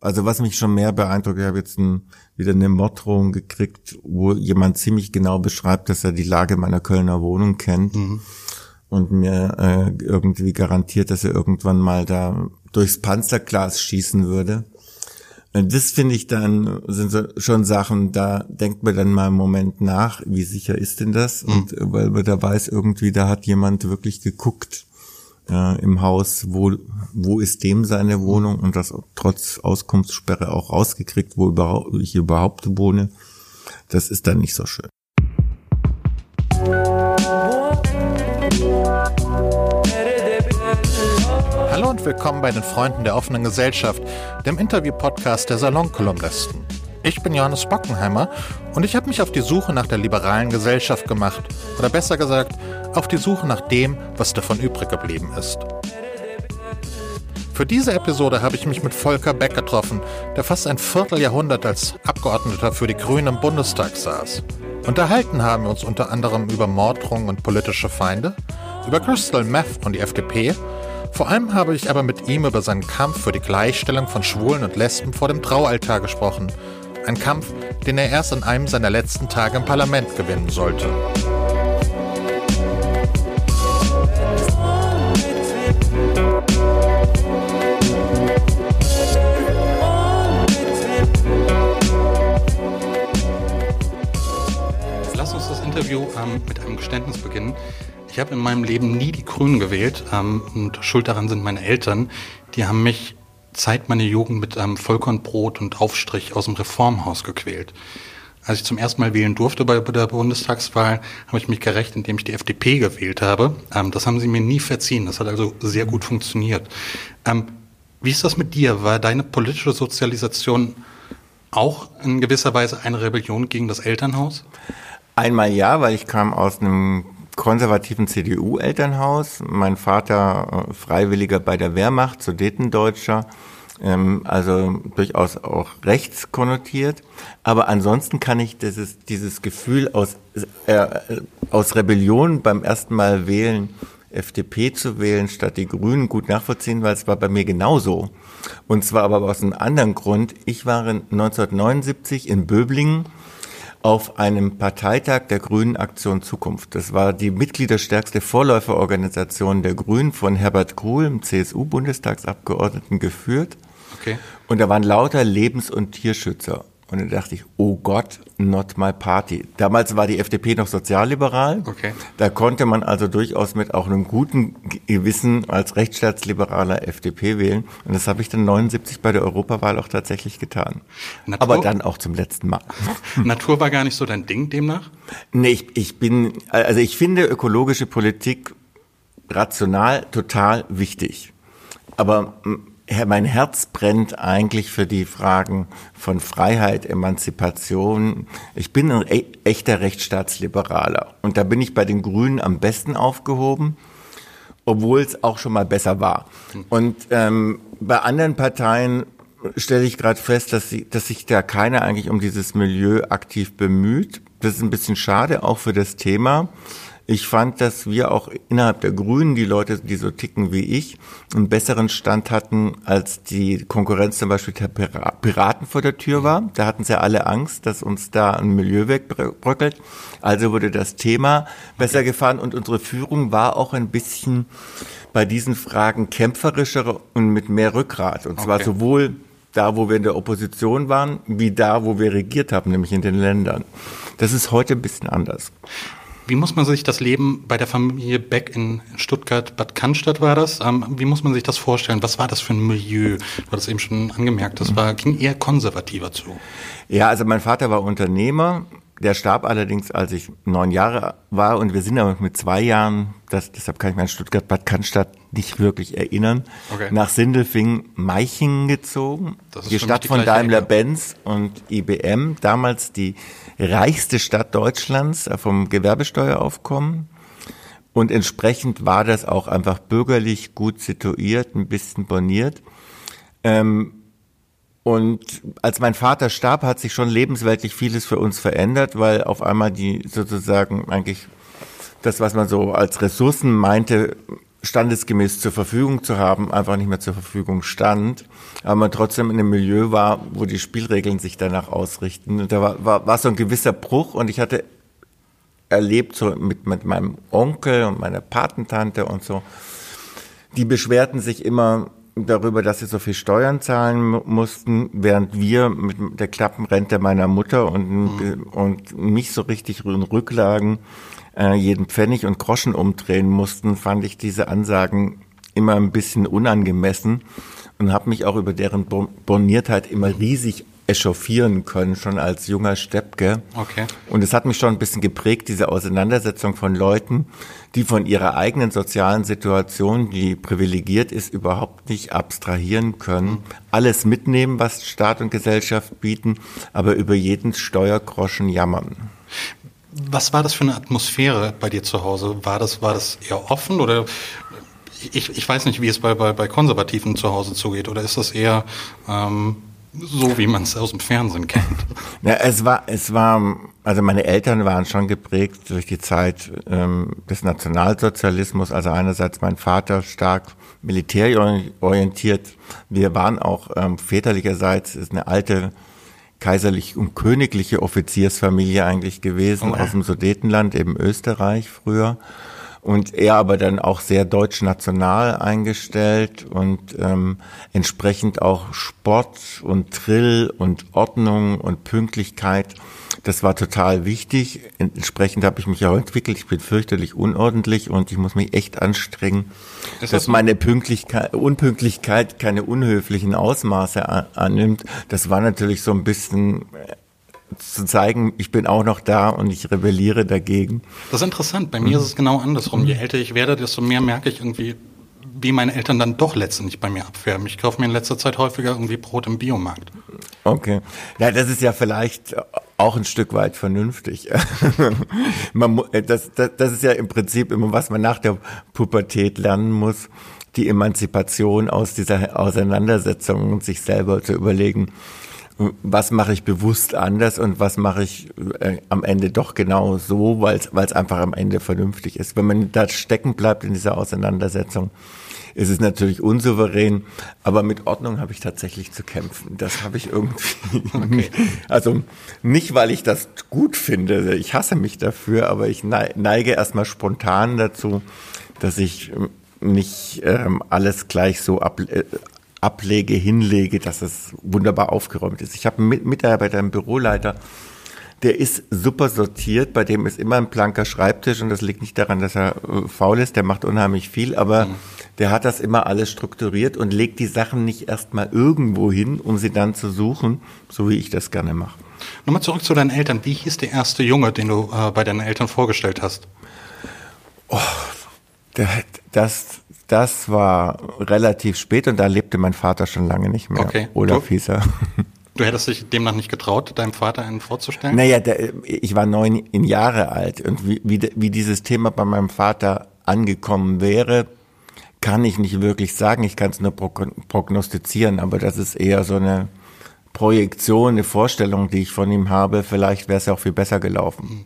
Also was mich schon mehr beeindruckt, ich habe jetzt ein, wieder eine Morddrohung gekriegt, wo jemand ziemlich genau beschreibt, dass er die Lage meiner Kölner Wohnung kennt mhm. und mir äh, irgendwie garantiert, dass er irgendwann mal da durchs Panzerglas schießen würde. Das finde ich dann, sind so schon Sachen, da denkt man dann mal einen Moment nach, wie sicher ist denn das? Mhm. Und weil man da weiß, irgendwie, da hat jemand wirklich geguckt äh, im Haus, wo, wo ist dem seine Wohnung und das trotz Auskunftssperre auch rausgekriegt, wo überhaupt, ich überhaupt wohne. Das ist dann nicht so schön. Hallo und willkommen bei den Freunden der offenen Gesellschaft, dem Interview-Podcast der Salonkolumnisten. Ich bin Johannes Bockenheimer und ich habe mich auf die Suche nach der liberalen Gesellschaft gemacht. Oder besser gesagt, auf die Suche nach dem, was davon übrig geblieben ist. Für diese Episode habe ich mich mit Volker Beck getroffen, der fast ein Vierteljahrhundert als Abgeordneter für die Grünen im Bundestag saß. Unterhalten haben wir uns unter anderem über Morddrohungen und politische Feinde, über Crystal Meth und die FDP. Vor allem habe ich aber mit ihm über seinen Kampf für die Gleichstellung von Schwulen und Lesben vor dem Traualtar gesprochen ein Kampf, den er erst an einem seiner letzten Tage im Parlament gewinnen sollte. Lass uns das Interview ähm, mit einem Geständnis beginnen. Ich habe in meinem Leben nie die Grünen gewählt ähm, und schuld daran sind meine Eltern. Die haben mich Zeit meiner Jugend mit einem Vollkornbrot und Aufstrich aus dem Reformhaus gequält. Als ich zum ersten Mal wählen durfte bei der Bundestagswahl, habe ich mich gerecht, indem ich die FDP gewählt habe. Ähm, das haben sie mir nie verziehen. Das hat also sehr gut funktioniert. Ähm, wie ist das mit dir? War deine politische Sozialisation auch in gewisser Weise eine Rebellion gegen das Elternhaus? Einmal ja, weil ich kam aus einem konservativen CDU-Elternhaus. Mein Vater äh, Freiwilliger bei der Wehrmacht, Sudetendeutscher, ähm, also durchaus auch rechts konnotiert. Aber ansonsten kann ich dieses, dieses Gefühl aus, äh, aus Rebellion beim ersten Mal wählen, FDP zu wählen statt die Grünen gut nachvollziehen, weil es war bei mir genauso. Und zwar aber aus einem anderen Grund. Ich war 1979 in Böblingen auf einem Parteitag der Grünen Aktion Zukunft. Das war die mitgliederstärkste Vorläuferorganisation der Grünen von Herbert Kohl, CSU-Bundestagsabgeordneten, geführt. Okay. Und da waren lauter Lebens- und Tierschützer. Und dann dachte ich, oh Gott, not my party. Damals war die FDP noch sozialliberal. Okay. Da konnte man also durchaus mit auch einem guten Gewissen als rechtsstaatsliberaler FDP wählen. Und das habe ich dann 79 bei der Europawahl auch tatsächlich getan. Natur? Aber dann auch zum letzten Mal. Natur war gar nicht so dein Ding demnach? Nee, ich, ich bin, also ich finde ökologische Politik rational total wichtig. Aber mein Herz brennt eigentlich für die Fragen von Freiheit, Emanzipation. Ich bin ein e-, echter Rechtsstaatsliberaler und da bin ich bei den Grünen am besten aufgehoben, obwohl es auch schon mal besser war. Und ähm, bei anderen Parteien stelle ich gerade fest, dass, sie, dass sich da keiner eigentlich um dieses Milieu aktiv bemüht. Das ist ein bisschen schade, auch für das Thema. Ich fand, dass wir auch innerhalb der Grünen, die Leute, die so ticken wie ich, einen besseren Stand hatten, als die Konkurrenz zum Beispiel der Piraten vor der Tür war. Da hatten sie alle Angst, dass uns da ein Milieu wegbröckelt. Also wurde das Thema besser gefahren und unsere Führung war auch ein bisschen bei diesen Fragen kämpferischer und mit mehr Rückgrat. Und zwar okay. sowohl da, wo wir in der Opposition waren, wie da, wo wir regiert haben, nämlich in den Ländern. Das ist heute ein bisschen anders. Wie muss man sich das Leben bei der Familie Beck in Stuttgart, Bad Cannstatt war das? Ähm, wie muss man sich das vorstellen? Was war das für ein Milieu? Du hattest eben schon angemerkt, das war, ging eher konservativer zu. Ja, also mein Vater war Unternehmer. Der starb allerdings, als ich neun Jahre war und wir sind aber mit zwei Jahren, das, deshalb kann ich mich an Stuttgart-Bad Cannstatt nicht wirklich erinnern, okay. nach Sindelfing-Meichingen gezogen. die Stadt die von Daimler-Benz und IBM, damals die reichste Stadt Deutschlands äh, vom Gewerbesteueraufkommen. Und entsprechend war das auch einfach bürgerlich gut situiert, ein bisschen boniert. Ähm, und als mein Vater starb, hat sich schon lebensweltlich vieles für uns verändert, weil auf einmal die sozusagen eigentlich das, was man so als Ressourcen meinte, standesgemäß zur Verfügung zu haben, einfach nicht mehr zur Verfügung stand, aber man trotzdem in einem Milieu war, wo die Spielregeln sich danach ausrichten. Und da war, war, war so ein gewisser Bruch und ich hatte erlebt, so mit, mit meinem Onkel und meiner Patentante und so, die beschwerten sich immer darüber, dass sie so viel Steuern zahlen mussten, während wir mit der Klappenrente meiner Mutter und, mhm. und nicht so richtig in Rücklagen äh, jeden Pfennig und Groschen umdrehen mussten, fand ich diese Ansagen immer ein bisschen unangemessen und habe mich auch über deren Borniertheit immer riesig echauffieren können, schon als junger Steppke. Okay. Und es hat mich schon ein bisschen geprägt, diese Auseinandersetzung von Leuten, die von ihrer eigenen sozialen Situation, die privilegiert ist, überhaupt nicht abstrahieren können. Alles mitnehmen, was Staat und Gesellschaft bieten, aber über jeden Steuergroschen jammern. Was war das für eine Atmosphäre bei dir zu Hause? War das, war das eher offen oder ich, ich weiß nicht, wie es bei, bei, bei Konservativen zu Hause zugeht, oder ist das eher ähm, so, wie man es aus dem Fernsehen kennt? Ja, es war, es war, also meine Eltern waren schon geprägt durch die Zeit ähm, des Nationalsozialismus. Also einerseits mein Vater stark militärorientiert. Wir waren auch ähm, väterlicherseits ist eine alte kaiserlich und königliche Offiziersfamilie eigentlich gewesen, oh, ja. aus dem Sudetenland, eben Österreich früher. Und er aber dann auch sehr deutsch-national eingestellt und ähm, entsprechend auch Sport und Trill und Ordnung und Pünktlichkeit. Das war total wichtig. Entsprechend habe ich mich auch entwickelt. Ich bin fürchterlich unordentlich und ich muss mich echt anstrengen, das dass meine Pünktlichkeit, Unpünktlichkeit keine unhöflichen Ausmaße annimmt. Das war natürlich so ein bisschen zu zeigen, ich bin auch noch da und ich rebelliere dagegen. Das ist interessant. Bei mir ist es genau andersrum. Je älter ich werde, desto mehr merke ich irgendwie, wie meine Eltern dann doch letztendlich bei mir abfärben. Ich kaufe mir in letzter Zeit häufiger irgendwie Brot im Biomarkt. Okay. Ja, das ist ja vielleicht auch ein Stück weit vernünftig. man, das, das, das ist ja im Prinzip immer, was man nach der Pubertät lernen muss, die Emanzipation aus dieser Auseinandersetzung und sich selber zu überlegen, was mache ich bewusst anders und was mache ich äh, am Ende doch genau so, weil es einfach am Ende vernünftig ist. Wenn man da stecken bleibt in dieser Auseinandersetzung, ist es natürlich unsouverän, aber mit Ordnung habe ich tatsächlich zu kämpfen. Das habe ich irgendwie. Okay. Also nicht, weil ich das gut finde, ich hasse mich dafür, aber ich neige erstmal spontan dazu, dass ich nicht ähm, alles gleich so ab, äh, ablege, hinlege, dass es wunderbar aufgeräumt ist. Ich habe einen Mitarbeiter, einen Büroleiter, der ist super sortiert, bei dem ist immer ein blanker Schreibtisch und das liegt nicht daran, dass er äh, faul ist, der macht unheimlich viel, aber mhm. der hat das immer alles strukturiert und legt die Sachen nicht erstmal irgendwo hin, um sie dann zu suchen, so wie ich das gerne mache. Nochmal zurück zu deinen Eltern. Wie hieß der erste Junge, den du äh, bei deinen Eltern vorgestellt hast? Oh, der, das, das war relativ spät und da lebte mein Vater schon lange nicht mehr. Okay. Olaf du, hieß er. Du hättest dich demnach nicht getraut, deinem Vater einen vorzustellen? Naja, der, ich war neun Jahre alt und wie, wie, wie dieses Thema bei meinem Vater angekommen wäre, kann ich nicht wirklich sagen. Ich kann es nur prognostizieren, aber das ist eher so eine Projektion, eine Vorstellung, die ich von ihm habe. Vielleicht wäre es ja auch viel besser gelaufen.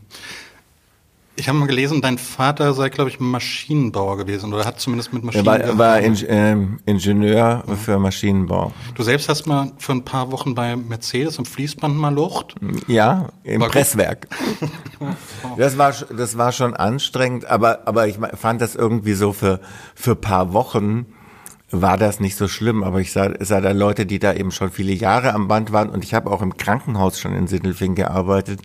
Ich habe mal gelesen, dein Vater sei, glaube ich, Maschinenbauer gewesen oder hat zumindest mit Maschinen. Er war, war in, äh, Ingenieur mhm. für Maschinenbau. Du selbst hast mal für ein paar Wochen bei Mercedes im Fließband mal Lucht? Ja, im war Presswerk. das war das war schon anstrengend, aber aber ich fand das irgendwie so für für paar Wochen war das nicht so schlimm, aber ich sah, sah da Leute, die da eben schon viele Jahre am Band waren und ich habe auch im Krankenhaus schon in Sindelfing gearbeitet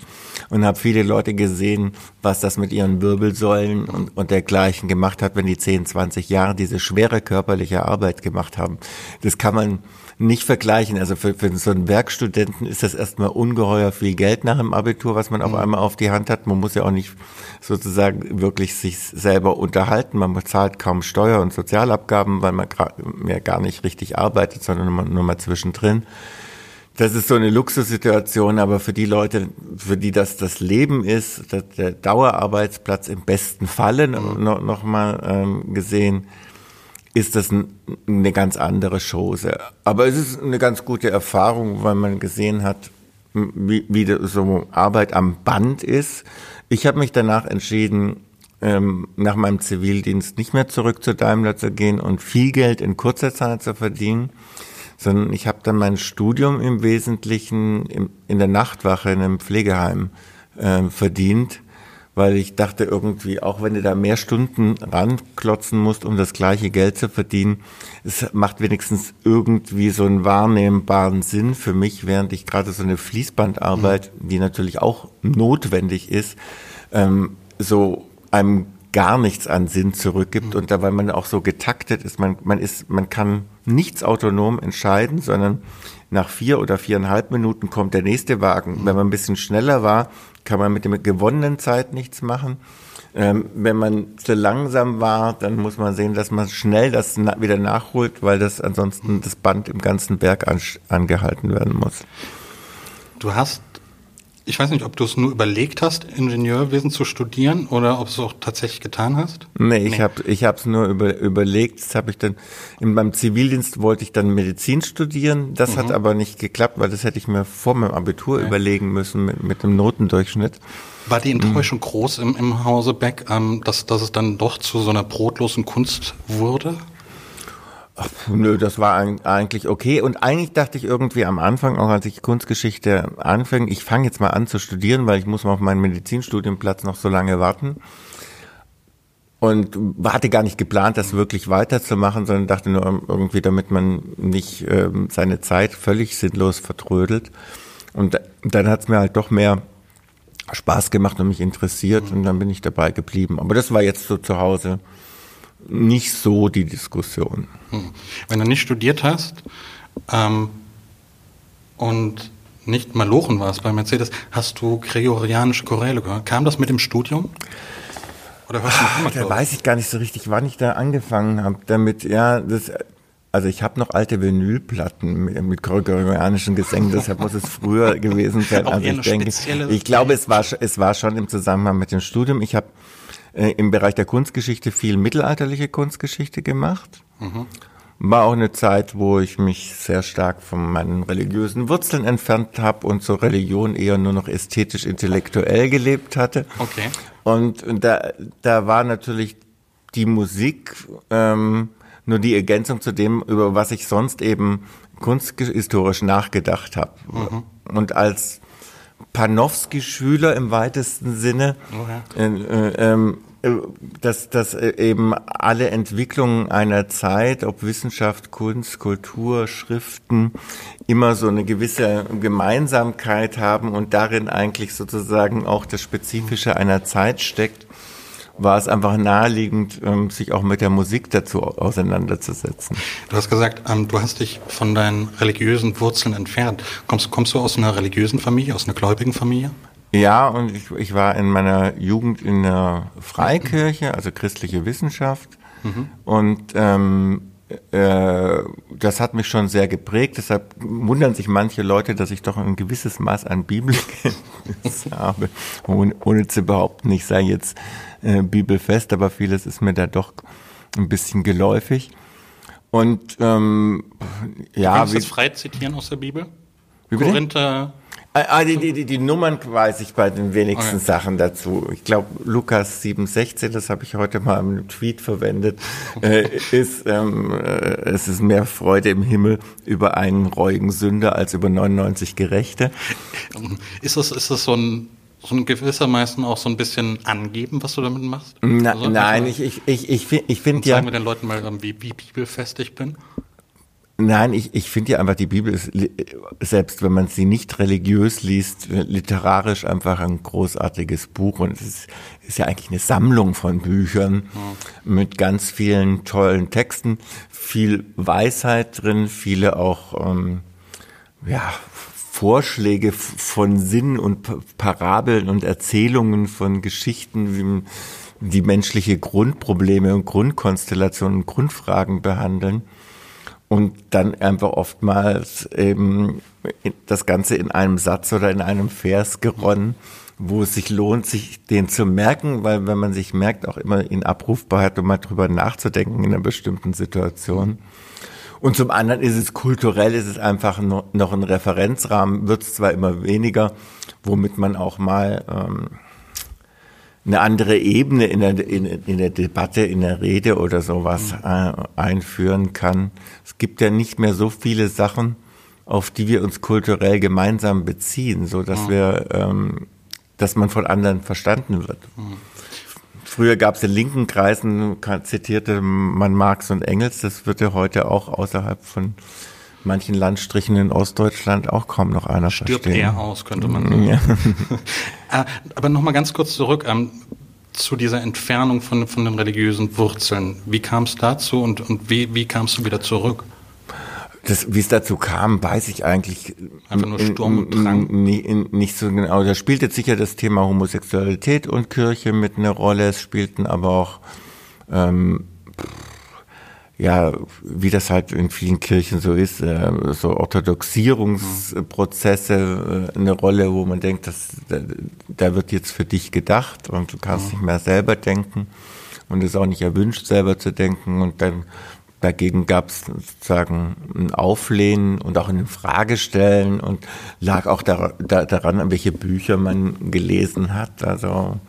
und habe viele Leute gesehen, was das mit ihren Wirbelsäulen und, und dergleichen gemacht hat, wenn die 10, 20 Jahre diese schwere körperliche Arbeit gemacht haben. Das kann man nicht vergleichen. Also für, für so einen Werkstudenten ist das erstmal ungeheuer viel Geld nach dem Abitur, was man auf mhm. einmal auf die Hand hat. Man muss ja auch nicht sozusagen wirklich sich selber unterhalten. Man bezahlt kaum Steuer- und Sozialabgaben, weil man mehr gar nicht richtig arbeitet, sondern nur, nur mal zwischendrin. Das ist so eine Luxussituation, aber für die Leute, für die das das Leben ist, der Dauerarbeitsplatz im besten Falle mhm. noch, noch mal ähm, gesehen, ist das eine ganz andere Chose. Aber es ist eine ganz gute Erfahrung, weil man gesehen hat, wie, wie so Arbeit am Band ist. Ich habe mich danach entschieden, ähm, nach meinem Zivildienst nicht mehr zurück zu Daimler zu gehen und viel Geld in kurzer Zeit zu verdienen, sondern ich habe dann mein Studium im Wesentlichen in der Nachtwache in einem Pflegeheim äh, verdient, weil ich dachte irgendwie, auch wenn du da mehr Stunden ranklotzen musst, um das gleiche Geld zu verdienen, es macht wenigstens irgendwie so einen wahrnehmbaren Sinn für mich, während ich gerade so eine Fließbandarbeit, mhm. die natürlich auch notwendig ist, ähm, so einem gar nichts an Sinn zurückgibt und da weil man auch so getaktet ist, man, man ist, man kann nichts autonom entscheiden, sondern nach vier oder viereinhalb Minuten kommt der nächste Wagen. Wenn man ein bisschen schneller war, kann man mit der gewonnenen Zeit nichts machen. Ähm, wenn man zu langsam war, dann muss man sehen, dass man schnell das na wieder nachholt, weil das ansonsten das Band im ganzen Berg an angehalten werden muss. Du hast ich weiß nicht, ob du es nur überlegt hast, Ingenieurwesen zu studieren oder ob du es auch tatsächlich getan hast? Nee, ich nee. habe ich es nur über, überlegt. Das habe ich dann in meinem Zivildienst wollte ich dann Medizin studieren. Das mhm. hat aber nicht geklappt, weil das hätte ich mir vor meinem Abitur okay. überlegen müssen mit, mit dem Notendurchschnitt. War die Enttäuschung mhm. groß im, im Hause Beck, ähm, dass, dass es dann doch zu so einer brotlosen Kunst wurde? Ach, nö, das war eigentlich okay. Und eigentlich dachte ich irgendwie am Anfang, auch als ich Kunstgeschichte anfing, ich fange jetzt mal an zu studieren, weil ich muss mal auf meinen Medizinstudienplatz noch so lange warten. Und hatte gar nicht geplant, das wirklich weiterzumachen, sondern dachte nur irgendwie, damit man nicht ähm, seine Zeit völlig sinnlos vertrödelt. Und dann hat es mir halt doch mehr Spaß gemacht und mich interessiert und dann bin ich dabei geblieben. Aber das war jetzt so zu Hause nicht so die Diskussion. Hm. Wenn du nicht studiert hast ähm, und nicht Malochen warst bei Mercedes, hast du gregorianische Choräle gehört. Kam das mit dem Studium? Oder hörst du Ach, da weiß ich gar nicht so richtig, wann ich da angefangen habe damit. Ja, das, also ich habe noch alte Vinylplatten mit, mit gregorianischen Gesängen, deshalb muss es früher gewesen sein. Also ich denke, ich glaube, es war, es war schon im Zusammenhang mit dem Studium. Ich habe äh, im Bereich der Kunstgeschichte viel mittelalterliche Kunstgeschichte gemacht. Mhm. War auch eine Zeit, wo ich mich sehr stark von meinen religiösen Wurzeln entfernt habe und zur Religion eher nur noch ästhetisch-intellektuell gelebt hatte. Okay. Und da, da war natürlich die Musik ähm, nur die Ergänzung zu dem, über was ich sonst eben kunsthistorisch nachgedacht habe. Mhm. Und als Panofsky-Schüler im weitesten Sinne. Okay. Äh, ähm, äh, dass, dass äh, eben alle Entwicklungen einer Zeit, ob Wissenschaft, Kunst, Kultur, Schriften, immer so eine gewisse Gemeinsamkeit haben und darin eigentlich sozusagen auch das Spezifische einer Zeit steckt war es einfach naheliegend, ähm, sich auch mit der Musik dazu auseinanderzusetzen. Du hast gesagt, ähm, du hast dich von deinen religiösen Wurzeln entfernt. Kommst, kommst du aus einer religiösen Familie, aus einer gläubigen Familie? Ja, und ich, ich war in meiner Jugend in der Freikirche, also christliche Wissenschaft. Mhm. Und ähm, äh, das hat mich schon sehr geprägt. Deshalb wundern sich manche Leute, dass ich doch ein gewisses Maß an Bibelkenntnis habe, ohne, ohne, zu behaupten, ich sei jetzt äh, bibelfest, aber vieles ist mir da doch ein bisschen geläufig. Und ähm, ja, du kannst wie, das frei zitieren aus der Bibel? Wie Korinther Ah, ah, die, die, die Nummern weiß ich bei den wenigsten okay. Sachen dazu. Ich glaube, Lukas 7,16, das habe ich heute mal im Tweet verwendet, äh, ist, ähm, äh, es ist mehr Freude im Himmel über einen reuigen Sünder als über 99 Gerechte. Ist das, ist das so ein so ein gewissermaßen auch so ein bisschen angeben, was du damit machst? Na, also, nein, ich, ich, ich, ich, ich finde ja. Sagen wir den Leuten mal, wie, wie bibelfest ich bin? Nein, ich, ich finde ja einfach, die Bibel ist, selbst wenn man sie nicht religiös liest, literarisch einfach ein großartiges Buch und es ist, ist ja eigentlich eine Sammlung von Büchern mhm. mit ganz vielen tollen Texten, viel Weisheit drin, viele auch, ähm, ja, Vorschläge von Sinn und Parabeln und Erzählungen von Geschichten, die menschliche Grundprobleme und Grundkonstellationen und Grundfragen behandeln und dann einfach oftmals eben das Ganze in einem Satz oder in einem Vers geronnen, wo es sich lohnt, sich den zu merken, weil wenn man sich merkt, auch immer in Abrufbarkeit, um mal drüber nachzudenken in einer bestimmten Situation. Und zum anderen ist es kulturell, ist es einfach noch ein Referenzrahmen, wird es zwar immer weniger, womit man auch mal ähm, eine andere Ebene in der, in, in der Debatte, in der Rede oder sowas äh, einführen kann. Es gibt ja nicht mehr so viele Sachen, auf die wir uns kulturell gemeinsam beziehen, so dass mhm. wir, ähm, dass man von anderen verstanden wird. Mhm. Früher gab es in linken Kreisen, zitierte man Marx und Engels, das wird ja heute auch außerhalb von manchen Landstrichen in Ostdeutschland auch kaum noch einer Stirbt verstehen. eher aus, könnte man sagen. Ja. Ah, aber nochmal ganz kurz zurück ähm, zu dieser Entfernung von, von den religiösen Wurzeln. Wie kam es dazu und, und wie, wie kamst du wieder zurück? Wie es dazu kam, weiß ich eigentlich einfach nur Sturm und Drang. Nicht so genau. Da spielte sicher das Thema Homosexualität und Kirche mit eine Rolle. Es spielten aber auch ähm, ja, wie das halt in vielen Kirchen so ist, äh, so Orthodoxierungsprozesse äh, eine Rolle, wo man denkt, dass da, da wird jetzt für dich gedacht und du kannst mhm. nicht mehr selber denken und es ist auch nicht erwünscht, selber zu denken und dann dagegen gab es sozusagen ein Auflehnen und auch ein Fragestellen und lag auch da, da, daran, welche Bücher man gelesen hat. Also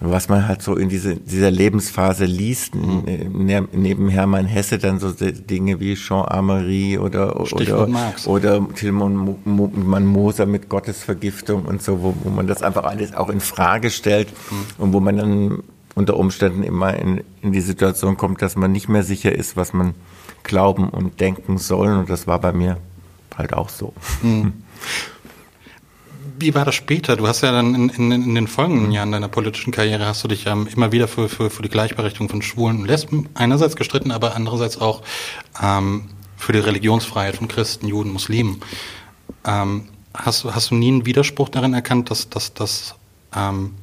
was man halt so in diese, dieser Lebensphase liest. Mhm. Ne, neben Hermann Hesse dann so Dinge wie Jean Amery oder, oder, oder Tilman Moser mit Gottesvergiftung und so, wo, wo man das einfach alles auch in Frage stellt mhm. und wo man dann unter Umständen immer in, in die Situation kommt, dass man nicht mehr sicher ist, was man glauben und denken soll. Und das war bei mir halt auch so. Mhm. Wie war das später? Du hast ja dann in, in, in den folgenden Jahren deiner politischen Karriere hast du dich ähm, immer wieder für, für, für die Gleichberechtigung von Schwulen und Lesben einerseits gestritten, aber andererseits auch ähm, für die Religionsfreiheit von Christen, Juden, Muslimen. Ähm, hast, hast du nie einen Widerspruch darin erkannt, dass, dass, dass, ähm,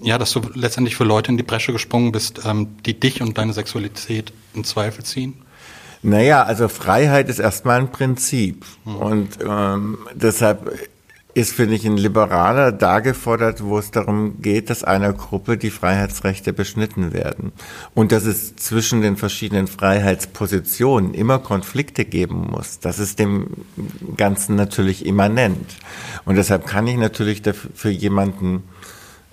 ja, dass du letztendlich für Leute in die Bresche gesprungen bist, ähm, die dich und deine Sexualität in Zweifel ziehen? Naja, also Freiheit ist erstmal ein Prinzip. Hm. Und ähm, deshalb ist, finde ich, ein Liberaler da gefordert, wo es darum geht, dass einer Gruppe die Freiheitsrechte beschnitten werden. Und dass es zwischen den verschiedenen Freiheitspositionen immer Konflikte geben muss. Das ist dem Ganzen natürlich immanent. Und deshalb kann ich natürlich für jemanden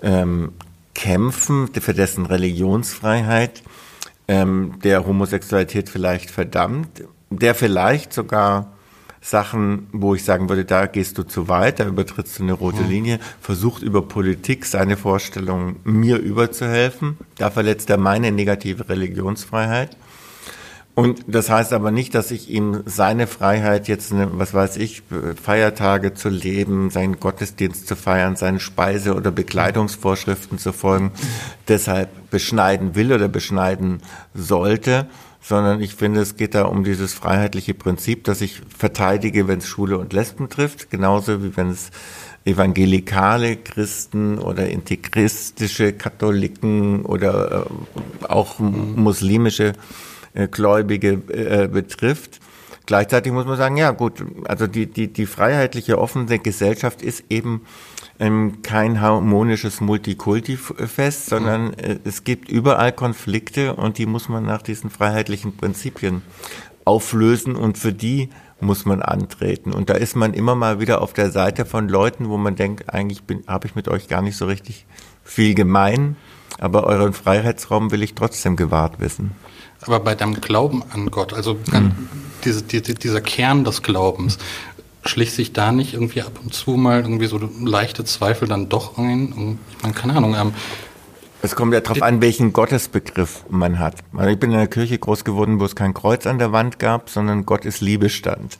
ähm, kämpfen, für dessen Religionsfreiheit, ähm, der Homosexualität vielleicht verdammt, der vielleicht sogar Sachen, wo ich sagen würde, da gehst du zu weit, da übertrittst du eine rote Linie, versucht über Politik seine Vorstellungen mir überzuhelfen. Da verletzt er meine negative Religionsfreiheit. Und das heißt aber nicht, dass ich ihm seine Freiheit jetzt, was weiß ich, Feiertage zu leben, seinen Gottesdienst zu feiern, seinen Speise- oder Bekleidungsvorschriften zu folgen, deshalb beschneiden will oder beschneiden sollte, sondern ich finde, es geht da um dieses freiheitliche Prinzip, dass ich verteidige, wenn es Schule und Lesben trifft, genauso wie wenn es evangelikale Christen oder integristische Katholiken oder äh, auch muslimische äh, Gläubige äh, betrifft. Gleichzeitig muss man sagen, ja gut, also die, die, die freiheitliche offene Gesellschaft ist eben ähm, kein harmonisches Multikulti-Fest, sondern mhm. äh, es gibt überall Konflikte und die muss man nach diesen freiheitlichen Prinzipien auflösen und für die muss man antreten. Und da ist man immer mal wieder auf der Seite von Leuten, wo man denkt, eigentlich habe ich mit euch gar nicht so richtig viel gemein, aber euren Freiheitsraum will ich trotzdem gewahrt wissen. Aber bei deinem Glauben an Gott, also mhm. diese, die, dieser Kern des Glaubens, schlicht sich da nicht irgendwie ab und zu mal irgendwie so leichte Zweifel dann doch ein? Und ich meine, keine Ahnung. Ähm, es kommt ja darauf an, welchen Gottesbegriff man hat. Also ich bin in einer Kirche groß geworden, wo es kein Kreuz an der Wand gab, sondern Gott ist Liebe stand.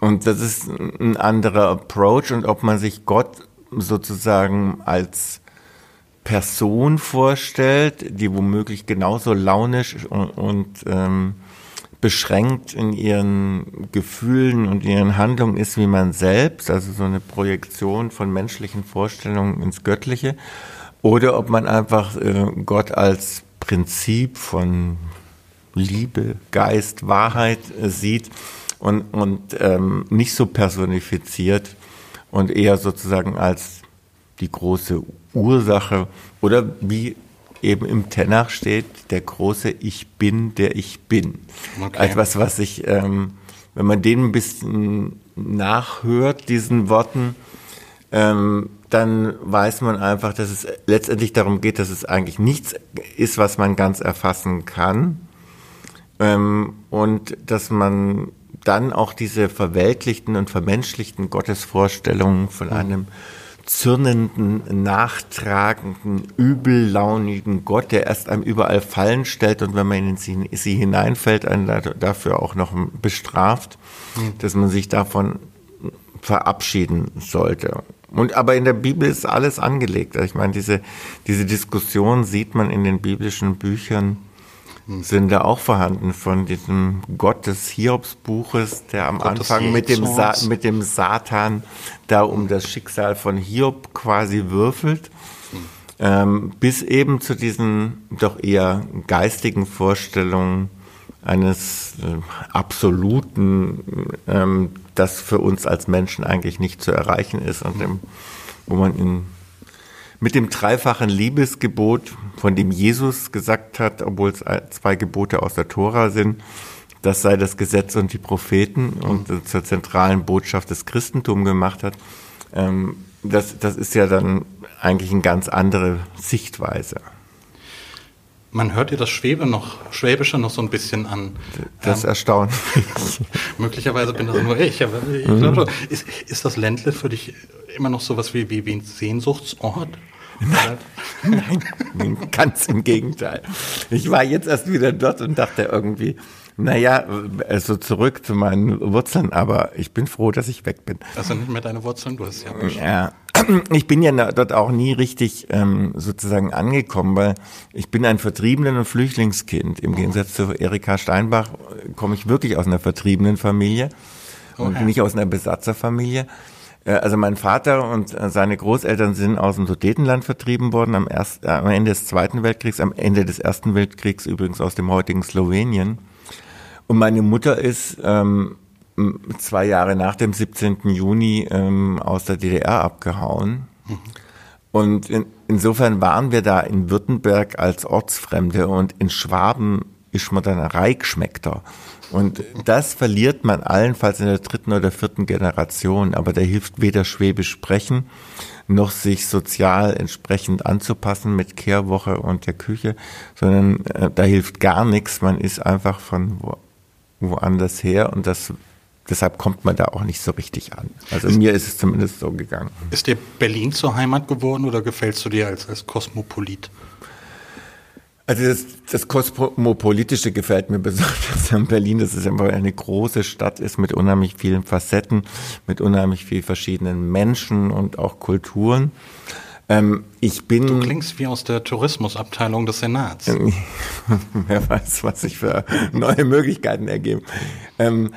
Und das ist ein anderer Approach und ob man sich Gott sozusagen als Person vorstellt, die womöglich genauso launisch und, und ähm, beschränkt in ihren Gefühlen und ihren Handlungen ist wie man selbst, also so eine Projektion von menschlichen Vorstellungen ins Göttliche, oder ob man einfach äh, Gott als Prinzip von Liebe, Geist, Wahrheit äh, sieht und, und ähm, nicht so personifiziert und eher sozusagen als die große Ursache oder wie eben im Tenach steht, der große Ich bin, der ich bin. Okay. Etwas, was ich, ähm, wenn man den ein bisschen nachhört, diesen Worten, ähm, dann weiß man einfach, dass es letztendlich darum geht, dass es eigentlich nichts ist, was man ganz erfassen kann. Ähm, und dass man dann auch diese verweltlichten und vermenschlichten Gottesvorstellungen von einem zürnenden, nachtragenden, übellaunigen Gott, der erst einem überall Fallen stellt und wenn man in sie, sie hineinfällt, einen dafür auch noch bestraft, mhm. dass man sich davon verabschieden sollte. Und aber in der Bibel ist alles angelegt. Ich meine, diese, diese Diskussion sieht man in den biblischen Büchern sind da auch vorhanden von diesem Gott des Hiobsbuches, der am Gott Anfang mit dem, Sa mit dem Satan da um das Schicksal von Hiob quasi würfelt, ähm, bis eben zu diesen doch eher geistigen Vorstellungen eines äh, absoluten, ähm, das für uns als Menschen eigentlich nicht zu erreichen ist und dem, wo man in mit dem dreifachen Liebesgebot, von dem Jesus gesagt hat, obwohl es zwei Gebote aus der Tora sind, das sei das Gesetz und die Propheten und mhm. zur zentralen Botschaft des Christentums gemacht hat. Ähm, das, das ist ja dann eigentlich eine ganz andere Sichtweise. Man hört dir das Schwebe noch, Schwäbische noch so ein bisschen an. Das ähm, erstaunt Möglicherweise bin das nur ich, aber ich mhm. glaube, ist, ist das Ländle für dich immer noch sowas wie, wie, wie ein Sehnsuchtsort? Nein, nein, ganz im Gegenteil. Ich war jetzt erst wieder dort und dachte irgendwie, naja, also zurück zu meinen Wurzeln, aber ich bin froh, dass ich weg bin. Also nicht mehr deine Wurzeln, du hast ja. Ja, ich bin ja dort auch nie richtig ähm, sozusagen angekommen, weil ich bin ein Vertriebenen- und Flüchtlingskind. Im Gegensatz zu Erika Steinbach komme ich wirklich aus einer vertriebenen Familie und okay. nicht aus einer Besatzerfamilie. Äh, also mein Vater und äh, seine Großeltern sind aus dem Sudetenland vertrieben worden am, erst, äh, am Ende des Zweiten Weltkriegs, am Ende des Ersten Weltkriegs übrigens aus dem heutigen Slowenien. Und meine Mutter ist ähm, zwei Jahre nach dem 17. Juni ähm, aus der DDR abgehauen. Mhm. Und in, insofern waren wir da in Württemberg als Ortsfremde und in Schwaben ist man dann Reichschmeckter. Und das verliert man allenfalls in der dritten oder vierten Generation, aber da hilft weder Schwäbisch sprechen, noch sich sozial entsprechend anzupassen mit Kehrwoche und der Küche, sondern äh, da hilft gar nichts. Man ist einfach von wo, woanders her und das deshalb kommt man da auch nicht so richtig an. Also ist, mir ist es zumindest so gegangen. Ist dir Berlin zur Heimat geworden oder gefällst du dir als, als Kosmopolit? Also das, das Kosmopolitische gefällt mir besonders an Berlin, dass es einfach eine große Stadt ist mit unheimlich vielen Facetten, mit unheimlich vielen verschiedenen Menschen und auch Kulturen. Ähm, ich bin. Du klingst wie aus der Tourismusabteilung des Senats. Wer weiß, was sich für neue Möglichkeiten ergeben. Ähm,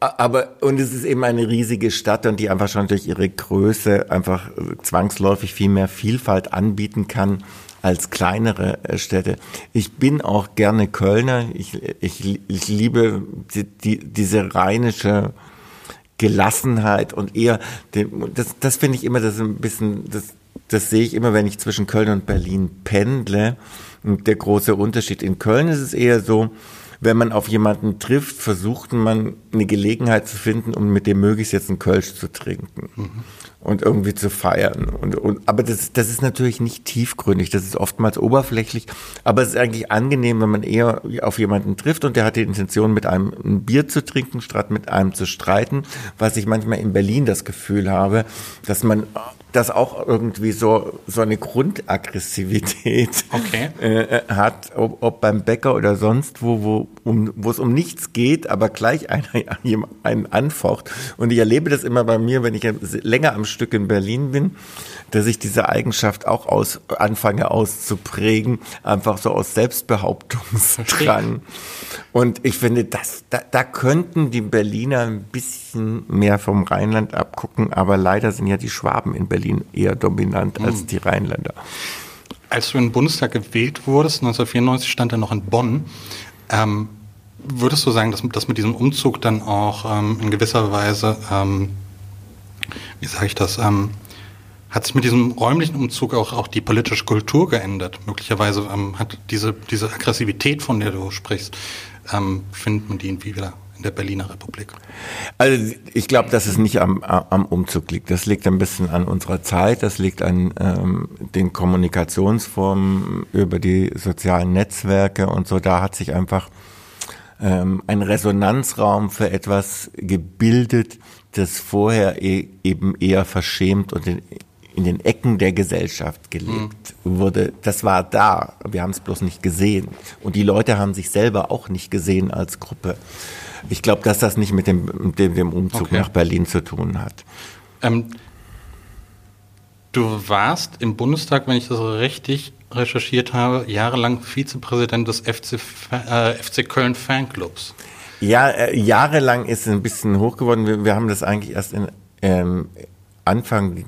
aber, und es ist eben eine riesige Stadt und die einfach schon durch ihre Größe einfach zwangsläufig viel mehr Vielfalt anbieten kann als kleinere äh, Städte. Ich bin auch gerne Kölner. Ich, ich, ich liebe die, die, diese rheinische Gelassenheit und eher, den, das, das finde ich immer, das ein bisschen, das, das sehe ich immer, wenn ich zwischen Köln und Berlin pendle. Und der große Unterschied in Köln ist es eher so, wenn man auf jemanden trifft, versucht man eine Gelegenheit zu finden, um mit dem möglichst jetzt einen Kölsch zu trinken. Mhm und irgendwie zu feiern. Und, und, aber das, das ist natürlich nicht tiefgründig, das ist oftmals oberflächlich, aber es ist eigentlich angenehm, wenn man eher auf jemanden trifft und der hat die Intention, mit einem ein Bier zu trinken, statt mit einem zu streiten, was ich manchmal in Berlin das Gefühl habe, dass man das auch irgendwie so, so eine Grundaggressivität okay. äh, hat, ob, ob beim Bäcker oder sonst wo, wo, um, wo es um nichts geht, aber gleich einer einen anfocht. Und ich erlebe das immer bei mir, wenn ich länger am Stück in Berlin bin, dass ich diese Eigenschaft auch aus, anfange auszuprägen, einfach so aus Selbstbehauptungsdrang. Und ich finde, das, da, da könnten die Berliner ein bisschen mehr vom Rheinland abgucken, aber leider sind ja die Schwaben in Berlin eher dominant als hm. die Rheinländer. Als du in den Bundestag gewählt wurdest, 1994 stand er noch in Bonn. Ähm, würdest du sagen, dass, dass mit diesem Umzug dann auch ähm, in gewisser Weise, ähm, wie sage ich das, ähm, hat sich mit diesem räumlichen Umzug auch, auch die politische Kultur geändert? Möglicherweise ähm, hat diese, diese Aggressivität, von der du sprichst, ähm, findet man die irgendwie wieder in der Berliner Republik? Also ich glaube, dass es nicht am, am Umzug liegt. Das liegt ein bisschen an unserer Zeit, das liegt an ähm, den Kommunikationsformen über die sozialen Netzwerke und so. Da hat sich einfach ähm, ein Resonanzraum für etwas gebildet, das vorher e eben eher verschämt und in, in, den Ecken der Gesellschaft gelebt mhm. wurde. Das war da. Wir haben es bloß nicht gesehen. Und die Leute haben sich selber auch nicht gesehen als Gruppe. Ich glaube, dass das nicht mit dem, mit dem, Umzug okay. nach Berlin zu tun hat. Ähm, du warst im Bundestag, wenn ich das richtig recherchiert habe, jahrelang Vizepräsident des FC, äh, FC Köln Fanclubs. Ja, äh, jahrelang ist es ein bisschen hoch geworden. Wir, wir haben das eigentlich erst in ähm, Anfang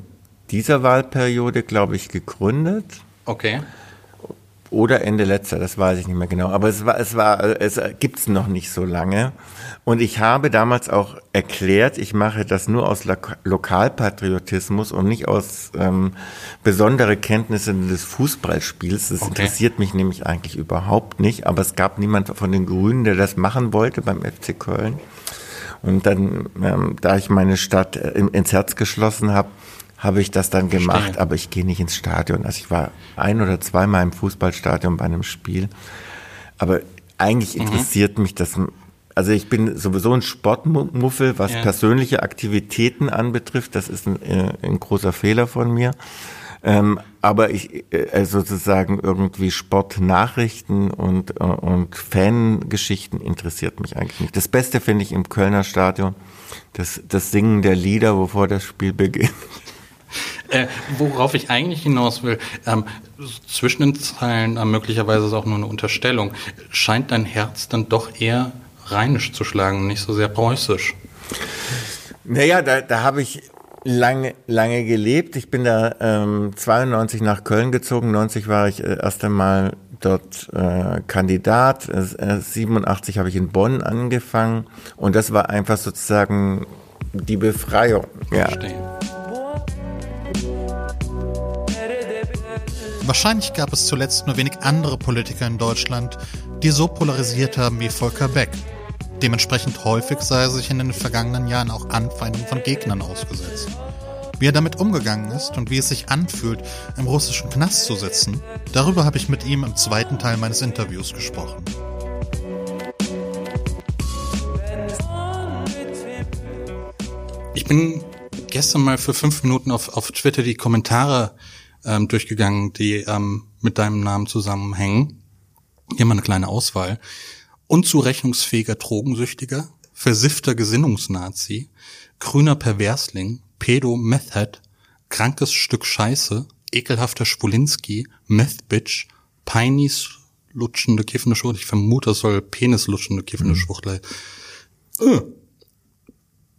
dieser Wahlperiode, glaube ich, gegründet. Okay. Oder Ende letzter, das weiß ich nicht mehr genau. Aber es war, es war, es gibt's noch nicht so lange. Und ich habe damals auch erklärt, ich mache das nur aus Lo Lokalpatriotismus und nicht aus ähm, besondere Kenntnisse des Fußballspiels. Das okay. interessiert mich nämlich eigentlich überhaupt nicht. Aber es gab niemand von den Grünen, der das machen wollte beim FC Köln. Und dann, ähm, da ich meine Stadt äh, ins Herz geschlossen habe, habe ich das dann gemacht, Verstehe. aber ich gehe nicht ins Stadion. Also ich war ein oder zweimal im Fußballstadion bei einem Spiel. Aber eigentlich mhm. interessiert mich das. Also ich bin sowieso ein Sportmuffel, was ja. persönliche Aktivitäten anbetrifft. Das ist ein, äh, ein großer Fehler von mir. Ähm, aber ich äh, sozusagen irgendwie Sportnachrichten und, äh, und Fangeschichten interessiert mich eigentlich nicht. Das Beste finde ich im Kölner Stadion das, das Singen der Lieder, bevor das Spiel beginnt. Äh, worauf ich eigentlich hinaus will, ähm, zwischen den Zeilen, äh, möglicherweise ist auch nur eine Unterstellung, scheint dein Herz dann doch eher rheinisch zu schlagen und nicht so sehr preußisch. Naja, da, da habe ich lange, lange gelebt. Ich bin da ähm, 92 nach Köln gezogen, 90 war ich äh, erst einmal dort äh, Kandidat, äh, 87 habe ich in Bonn angefangen und das war einfach sozusagen die Befreiung. Ja. Verstehe. Wahrscheinlich gab es zuletzt nur wenig andere Politiker in Deutschland, die so polarisiert haben wie Volker Beck. Dementsprechend häufig sei er sich in den vergangenen Jahren auch Anfeindungen von Gegnern ausgesetzt. Wie er damit umgegangen ist und wie es sich anfühlt, im russischen Knast zu sitzen, darüber habe ich mit ihm im zweiten Teil meines Interviews gesprochen. Ich bin gestern mal für fünf Minuten auf, auf Twitter die Kommentare ähm, durchgegangen, die ähm, mit deinem Namen zusammenhängen. Hier mal eine kleine Auswahl. Unzurechnungsfähiger Drogensüchtiger, versiffter Gesinnungsnazi, grüner Perversling, Pedo Method, krankes Stück Scheiße, ekelhafter Schwulinski, Meth-Bitch, Peinis lutschende kiffende Schwuchtel. Ich vermute, das soll Penis lutschende kiffende mhm. Schwuchtel. Äh.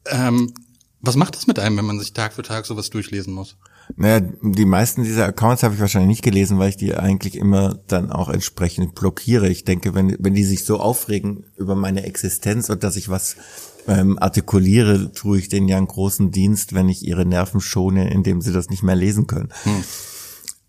Ähm, was macht das mit einem, wenn man sich Tag für Tag sowas durchlesen muss? Naja, die meisten dieser Accounts habe ich wahrscheinlich nicht gelesen, weil ich die eigentlich immer dann auch entsprechend blockiere. Ich denke, wenn, wenn die sich so aufregen über meine Existenz und dass ich was ähm, artikuliere, tue ich denen ja einen großen Dienst, wenn ich ihre Nerven schone, indem sie das nicht mehr lesen können. Hm.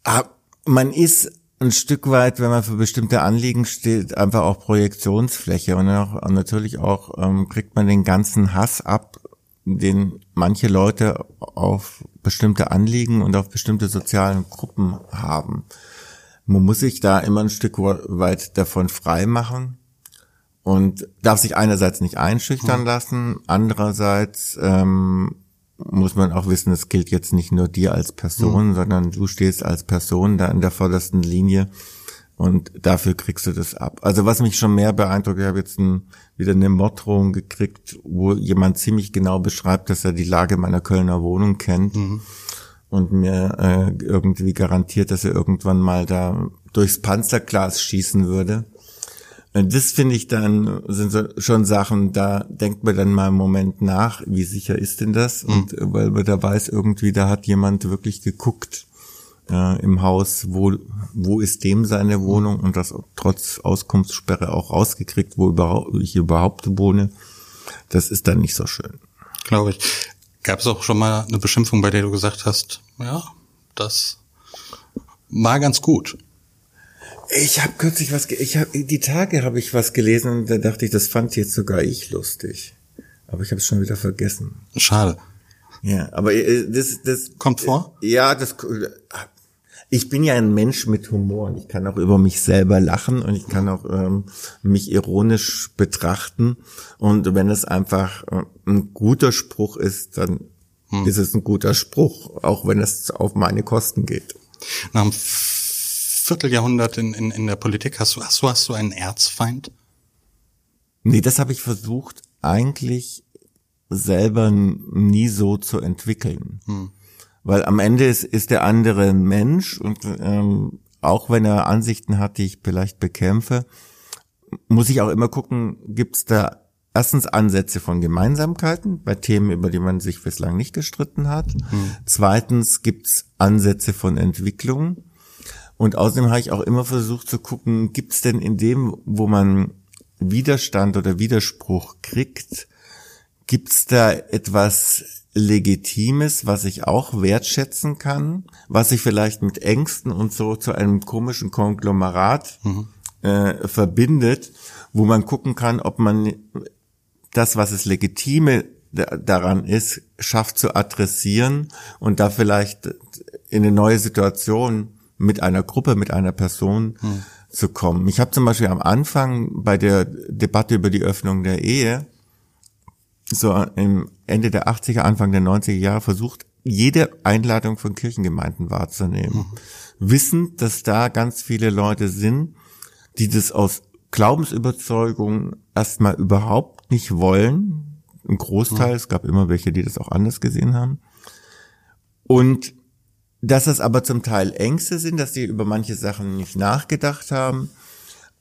Aber man ist ein Stück weit, wenn man für bestimmte Anliegen steht, einfach auch Projektionsfläche und, auch, und natürlich auch ähm, kriegt man den ganzen Hass ab, den manche Leute auf bestimmte Anliegen und auf bestimmte sozialen Gruppen haben. Man muss sich da immer ein Stück weit davon frei machen und darf sich einerseits nicht einschüchtern hm. lassen, andererseits ähm, muss man auch wissen, es gilt jetzt nicht nur dir als Person, mhm. sondern du stehst als Person da in der vordersten Linie und dafür kriegst du das ab. Also was mich schon mehr beeindruckt, ich habe jetzt ein, wieder eine Morddrohung gekriegt, wo jemand ziemlich genau beschreibt, dass er die Lage meiner Kölner Wohnung kennt mhm. und mir äh, irgendwie garantiert, dass er irgendwann mal da durchs Panzerglas schießen würde. Und das finde ich dann, sind so schon Sachen, da denkt man dann mal einen Moment nach, wie sicher ist denn das? Mhm. Und weil man da weiß, irgendwie, da hat jemand wirklich geguckt äh, im Haus, wo, wo ist dem seine Wohnung und das trotz Auskunftssperre auch rausgekriegt, wo überhaupt, ich überhaupt wohne. Das ist dann nicht so schön. Glaube ich. Gab es auch schon mal eine Beschimpfung, bei der du gesagt hast, ja, das war ganz gut. Ich habe kürzlich was, ich hab, die Tage habe ich was gelesen und da dachte ich, das fand jetzt sogar ich lustig. Aber ich habe es schon wieder vergessen. Schade. Ja, aber äh, das, das kommt vor. Ja, das. Ich bin ja ein Mensch mit Humor und ich kann auch über mich selber lachen und ich kann auch ähm, mich ironisch betrachten. Und wenn es einfach äh, ein guter Spruch ist, dann hm. ist es ein guter Spruch, auch wenn es auf meine Kosten geht. Nach einem Vierteljahrhundert in, in, in der Politik hast du, hast du, hast du einen Erzfeind? Nee, das habe ich versucht eigentlich selber nie so zu entwickeln. Hm. Weil am Ende ist, ist der andere ein Mensch und ähm, auch wenn er Ansichten hat, die ich vielleicht bekämpfe, muss ich auch immer gucken, gibt es da erstens Ansätze von Gemeinsamkeiten bei Themen, über die man sich bislang nicht gestritten hat. Hm. Zweitens gibt es Ansätze von Entwicklung. Und außerdem habe ich auch immer versucht zu gucken, gibt es denn in dem, wo man Widerstand oder Widerspruch kriegt, gibt es da etwas Legitimes, was ich auch wertschätzen kann, was ich vielleicht mit Ängsten und so zu einem komischen Konglomerat mhm. äh, verbindet, wo man gucken kann, ob man das, was es legitime daran ist, schafft zu adressieren und da vielleicht in eine neue Situation mit einer Gruppe, mit einer Person mhm. zu kommen. Ich habe zum Beispiel am Anfang bei der Debatte über die Öffnung der Ehe so im Ende der 80er, Anfang der 90er Jahre versucht, jede Einladung von Kirchengemeinden wahrzunehmen. Mhm. Wissend, dass da ganz viele Leute sind, die das aus Glaubensüberzeugung erstmal überhaupt nicht wollen. Ein Großteil, mhm. es gab immer welche, die das auch anders gesehen haben. Und dass das aber zum Teil Ängste sind, dass die über manche Sachen nicht nachgedacht haben.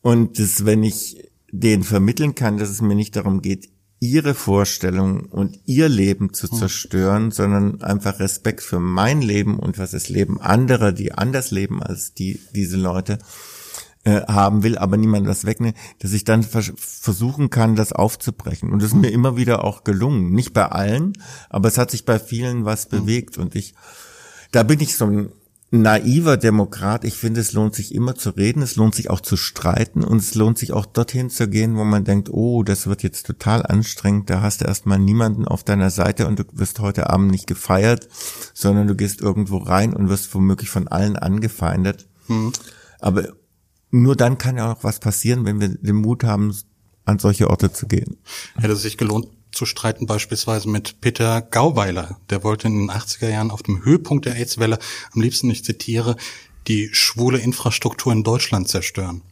Und dass, wenn ich denen vermitteln kann, dass es mir nicht darum geht, ihre Vorstellung und ihr Leben zu hm. zerstören, hm. sondern einfach Respekt für mein Leben und was das Leben anderer, die anders leben als die, diese Leute, äh, haben will, aber niemand das wegnimmt, dass ich dann vers versuchen kann, das aufzubrechen. Und das ist hm. mir immer wieder auch gelungen. Nicht bei allen, aber es hat sich bei vielen was hm. bewegt und ich, da bin ich so ein naiver Demokrat. Ich finde, es lohnt sich immer zu reden, es lohnt sich auch zu streiten und es lohnt sich auch dorthin zu gehen, wo man denkt, oh, das wird jetzt total anstrengend, da hast du erstmal niemanden auf deiner Seite und du wirst heute Abend nicht gefeiert, sondern du gehst irgendwo rein und wirst womöglich von allen angefeindet. Hm. Aber nur dann kann ja auch was passieren, wenn wir den Mut haben, an solche Orte zu gehen. Hätte es sich gelohnt, zu streiten beispielsweise mit Peter Gauweiler. Der wollte in den 80er Jahren auf dem Höhepunkt der AIDS-Welle am liebsten, ich zitiere, die schwule Infrastruktur in Deutschland zerstören.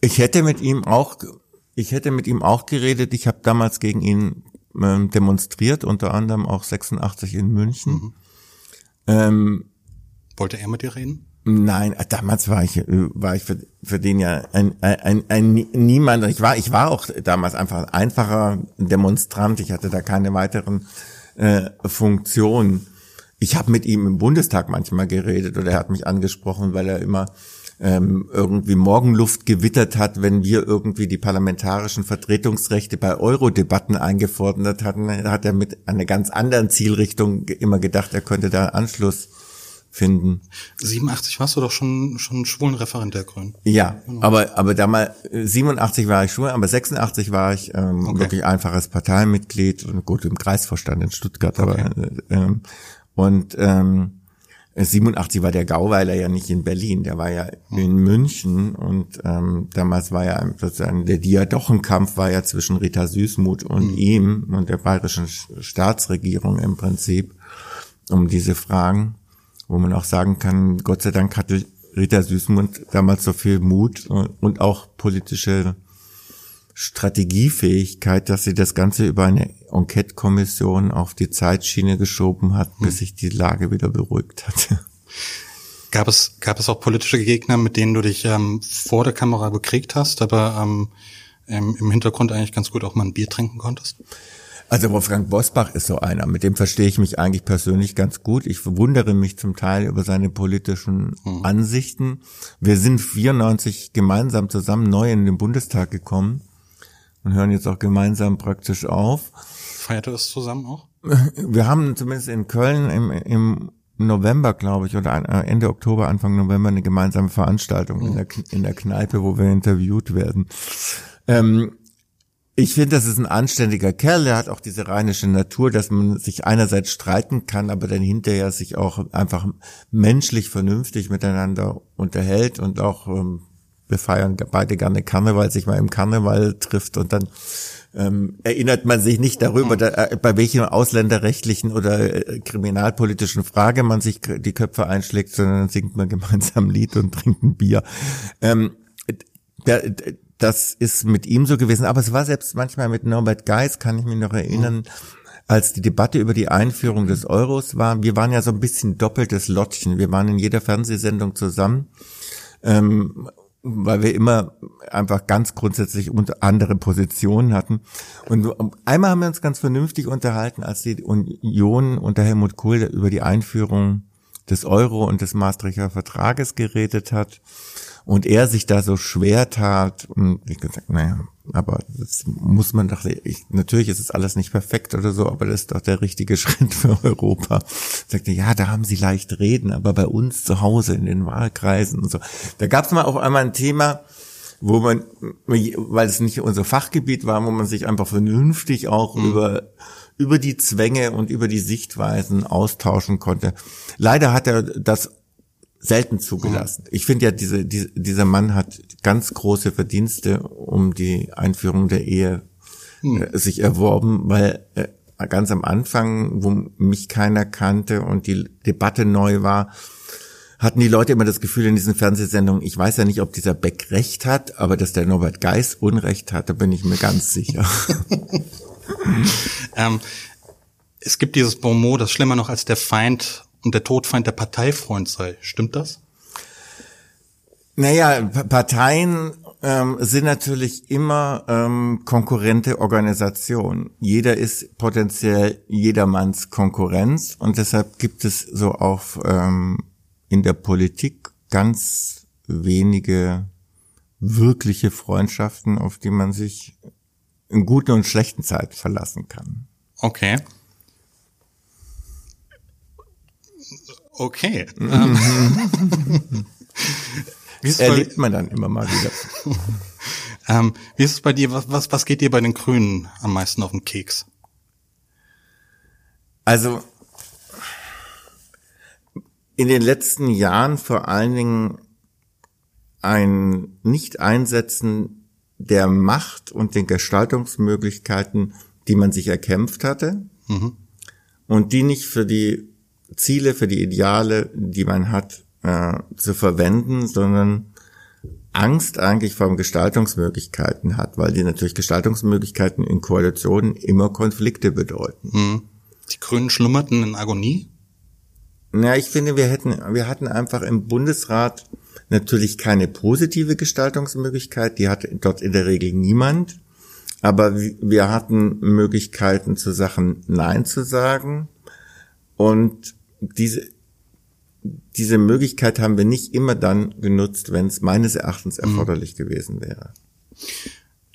Ich hätte mit ihm auch, ich hätte mit ihm auch geredet. Ich habe damals gegen ihn ähm, demonstriert, unter anderem auch 86 in München. Mhm. Ähm, wollte er mit dir reden? Nein, damals war ich äh, war ich für, für den ja ein, ein, ein, ein niemand. Ich war ich war auch damals einfach ein einfacher Demonstrant. Ich hatte da keine weiteren äh, Funktionen. Ich habe mit ihm im Bundestag manchmal geredet oder er hat mich angesprochen, weil er immer ähm, irgendwie Morgenluft gewittert hat, wenn wir irgendwie die parlamentarischen Vertretungsrechte bei Euro-Debatten eingefordert hatten, hat er mit einer ganz anderen Zielrichtung immer gedacht, er könnte da Anschluss finden. 87 warst du doch schon schon Schwulenreferent der Grünen. Ja, genau. aber aber damals 87 war ich schwul, aber 86 war ich ähm, okay. wirklich einfaches Parteimitglied und gut im Kreisvorstand in Stuttgart, okay. aber äh, ähm, und ähm, 87 war der Gauweiler ja nicht in Berlin, der war ja hm. in München und ähm, damals war ja sozusagen der Diadochenkampf war ja zwischen Rita Süßmuth und mhm. ihm und der bayerischen Staatsregierung im Prinzip um diese Fragen wo man auch sagen kann, Gott sei Dank hatte Rita Süßmund damals so viel Mut und auch politische Strategiefähigkeit, dass sie das Ganze über eine Enquete-Kommission auf die Zeitschiene geschoben hat, bis hm. sich die Lage wieder beruhigt hat. Gab es, gab es auch politische Gegner, mit denen du dich ähm, vor der Kamera bekriegt hast, aber ähm, im Hintergrund eigentlich ganz gut auch mal ein Bier trinken konntest? Also Wolfgang Bosbach ist so einer, mit dem verstehe ich mich eigentlich persönlich ganz gut. Ich verwundere mich zum Teil über seine politischen mhm. Ansichten. Wir sind 94 gemeinsam zusammen neu in den Bundestag gekommen und hören jetzt auch gemeinsam praktisch auf. Feierte das zusammen auch? Wir haben zumindest in Köln im, im November, glaube ich, oder äh, Ende Oktober, Anfang November eine gemeinsame Veranstaltung in der, in der Kneipe, wo wir interviewt werden. Ähm, ich finde, das ist ein anständiger Kerl. Der hat auch diese rheinische Natur, dass man sich einerseits streiten kann, aber dann hinterher sich auch einfach menschlich vernünftig miteinander unterhält und auch ähm, wir feiern beide gerne Karneval, sich mal im Karneval trifft und dann ähm, erinnert man sich nicht darüber, da, äh, bei welchem ausländerrechtlichen oder äh, kriminalpolitischen Frage man sich die Köpfe einschlägt, sondern singt man gemeinsam ein Lied und trinkt ein Bier. Ähm, der, das ist mit ihm so gewesen, aber es war selbst manchmal mit Norbert Geis, kann ich mich noch erinnern, als die Debatte über die Einführung des Euros war. Wir waren ja so ein bisschen doppeltes Lottchen. Wir waren in jeder Fernsehsendung zusammen. Ähm, weil wir immer einfach ganz grundsätzlich andere Positionen hatten. Und einmal haben wir uns ganz vernünftig unterhalten, als die Union unter Helmut Kohl über die Einführung des Euro und des Maastrichter Vertrages geredet hat und er sich da so schwer tat und ich gesagt, naja, aber das muss man doch, ich, natürlich ist es alles nicht perfekt oder so, aber das ist doch der richtige Schritt für Europa. Sagte, ja, da haben sie leicht reden, aber bei uns zu Hause in den Wahlkreisen und so. Da gab es mal auf einmal ein Thema, wo man, weil es nicht unser Fachgebiet war, wo man sich einfach vernünftig auch mhm. über über die Zwänge und über die Sichtweisen austauschen konnte. Leider hat er das selten zugelassen. Ich finde ja, diese, diese, dieser Mann hat ganz große Verdienste um die Einführung der Ehe hm. äh, sich erworben, weil äh, ganz am Anfang, wo mich keiner kannte und die Debatte neu war, hatten die Leute immer das Gefühl in diesen Fernsehsendungen, ich weiß ja nicht, ob dieser Beck recht hat, aber dass der Norbert Geis Unrecht hat, da bin ich mir ganz sicher. ähm, es gibt dieses Bonmot, das schlimmer noch als der Feind und der Todfeind der Parteifreund sei. Stimmt das? Naja, Parteien ähm, sind natürlich immer ähm, konkurrente Organisationen. Jeder ist potenziell jedermanns Konkurrenz und deshalb gibt es so auch ähm, in der Politik ganz wenige wirkliche Freundschaften, auf die man sich in guten und schlechten Zeiten verlassen kann. Okay. Okay. Ähm, Erlebt man dann immer mal wieder. ähm, wie ist es bei dir? Was, was, was geht dir bei den Grünen am meisten auf den Keks? Also in den letzten Jahren vor allen Dingen ein Nicht-Einsetzen der Macht und den Gestaltungsmöglichkeiten, die man sich erkämpft hatte mhm. und die nicht für die Ziele, für die Ideale, die man hat, äh, zu verwenden, sondern Angst eigentlich vor Gestaltungsmöglichkeiten hat, weil die natürlich Gestaltungsmöglichkeiten in Koalitionen immer Konflikte bedeuten. Hm. Die Grünen schlummerten in Agonie? Na, ich finde, wir hätten, wir hatten einfach im Bundesrat natürlich keine positive Gestaltungsmöglichkeit, die hat dort in der Regel niemand. Aber wir hatten Möglichkeiten zu Sachen Nein zu sagen. Und diese, diese Möglichkeit haben wir nicht immer dann genutzt, wenn es meines Erachtens mhm. erforderlich mhm. gewesen wäre.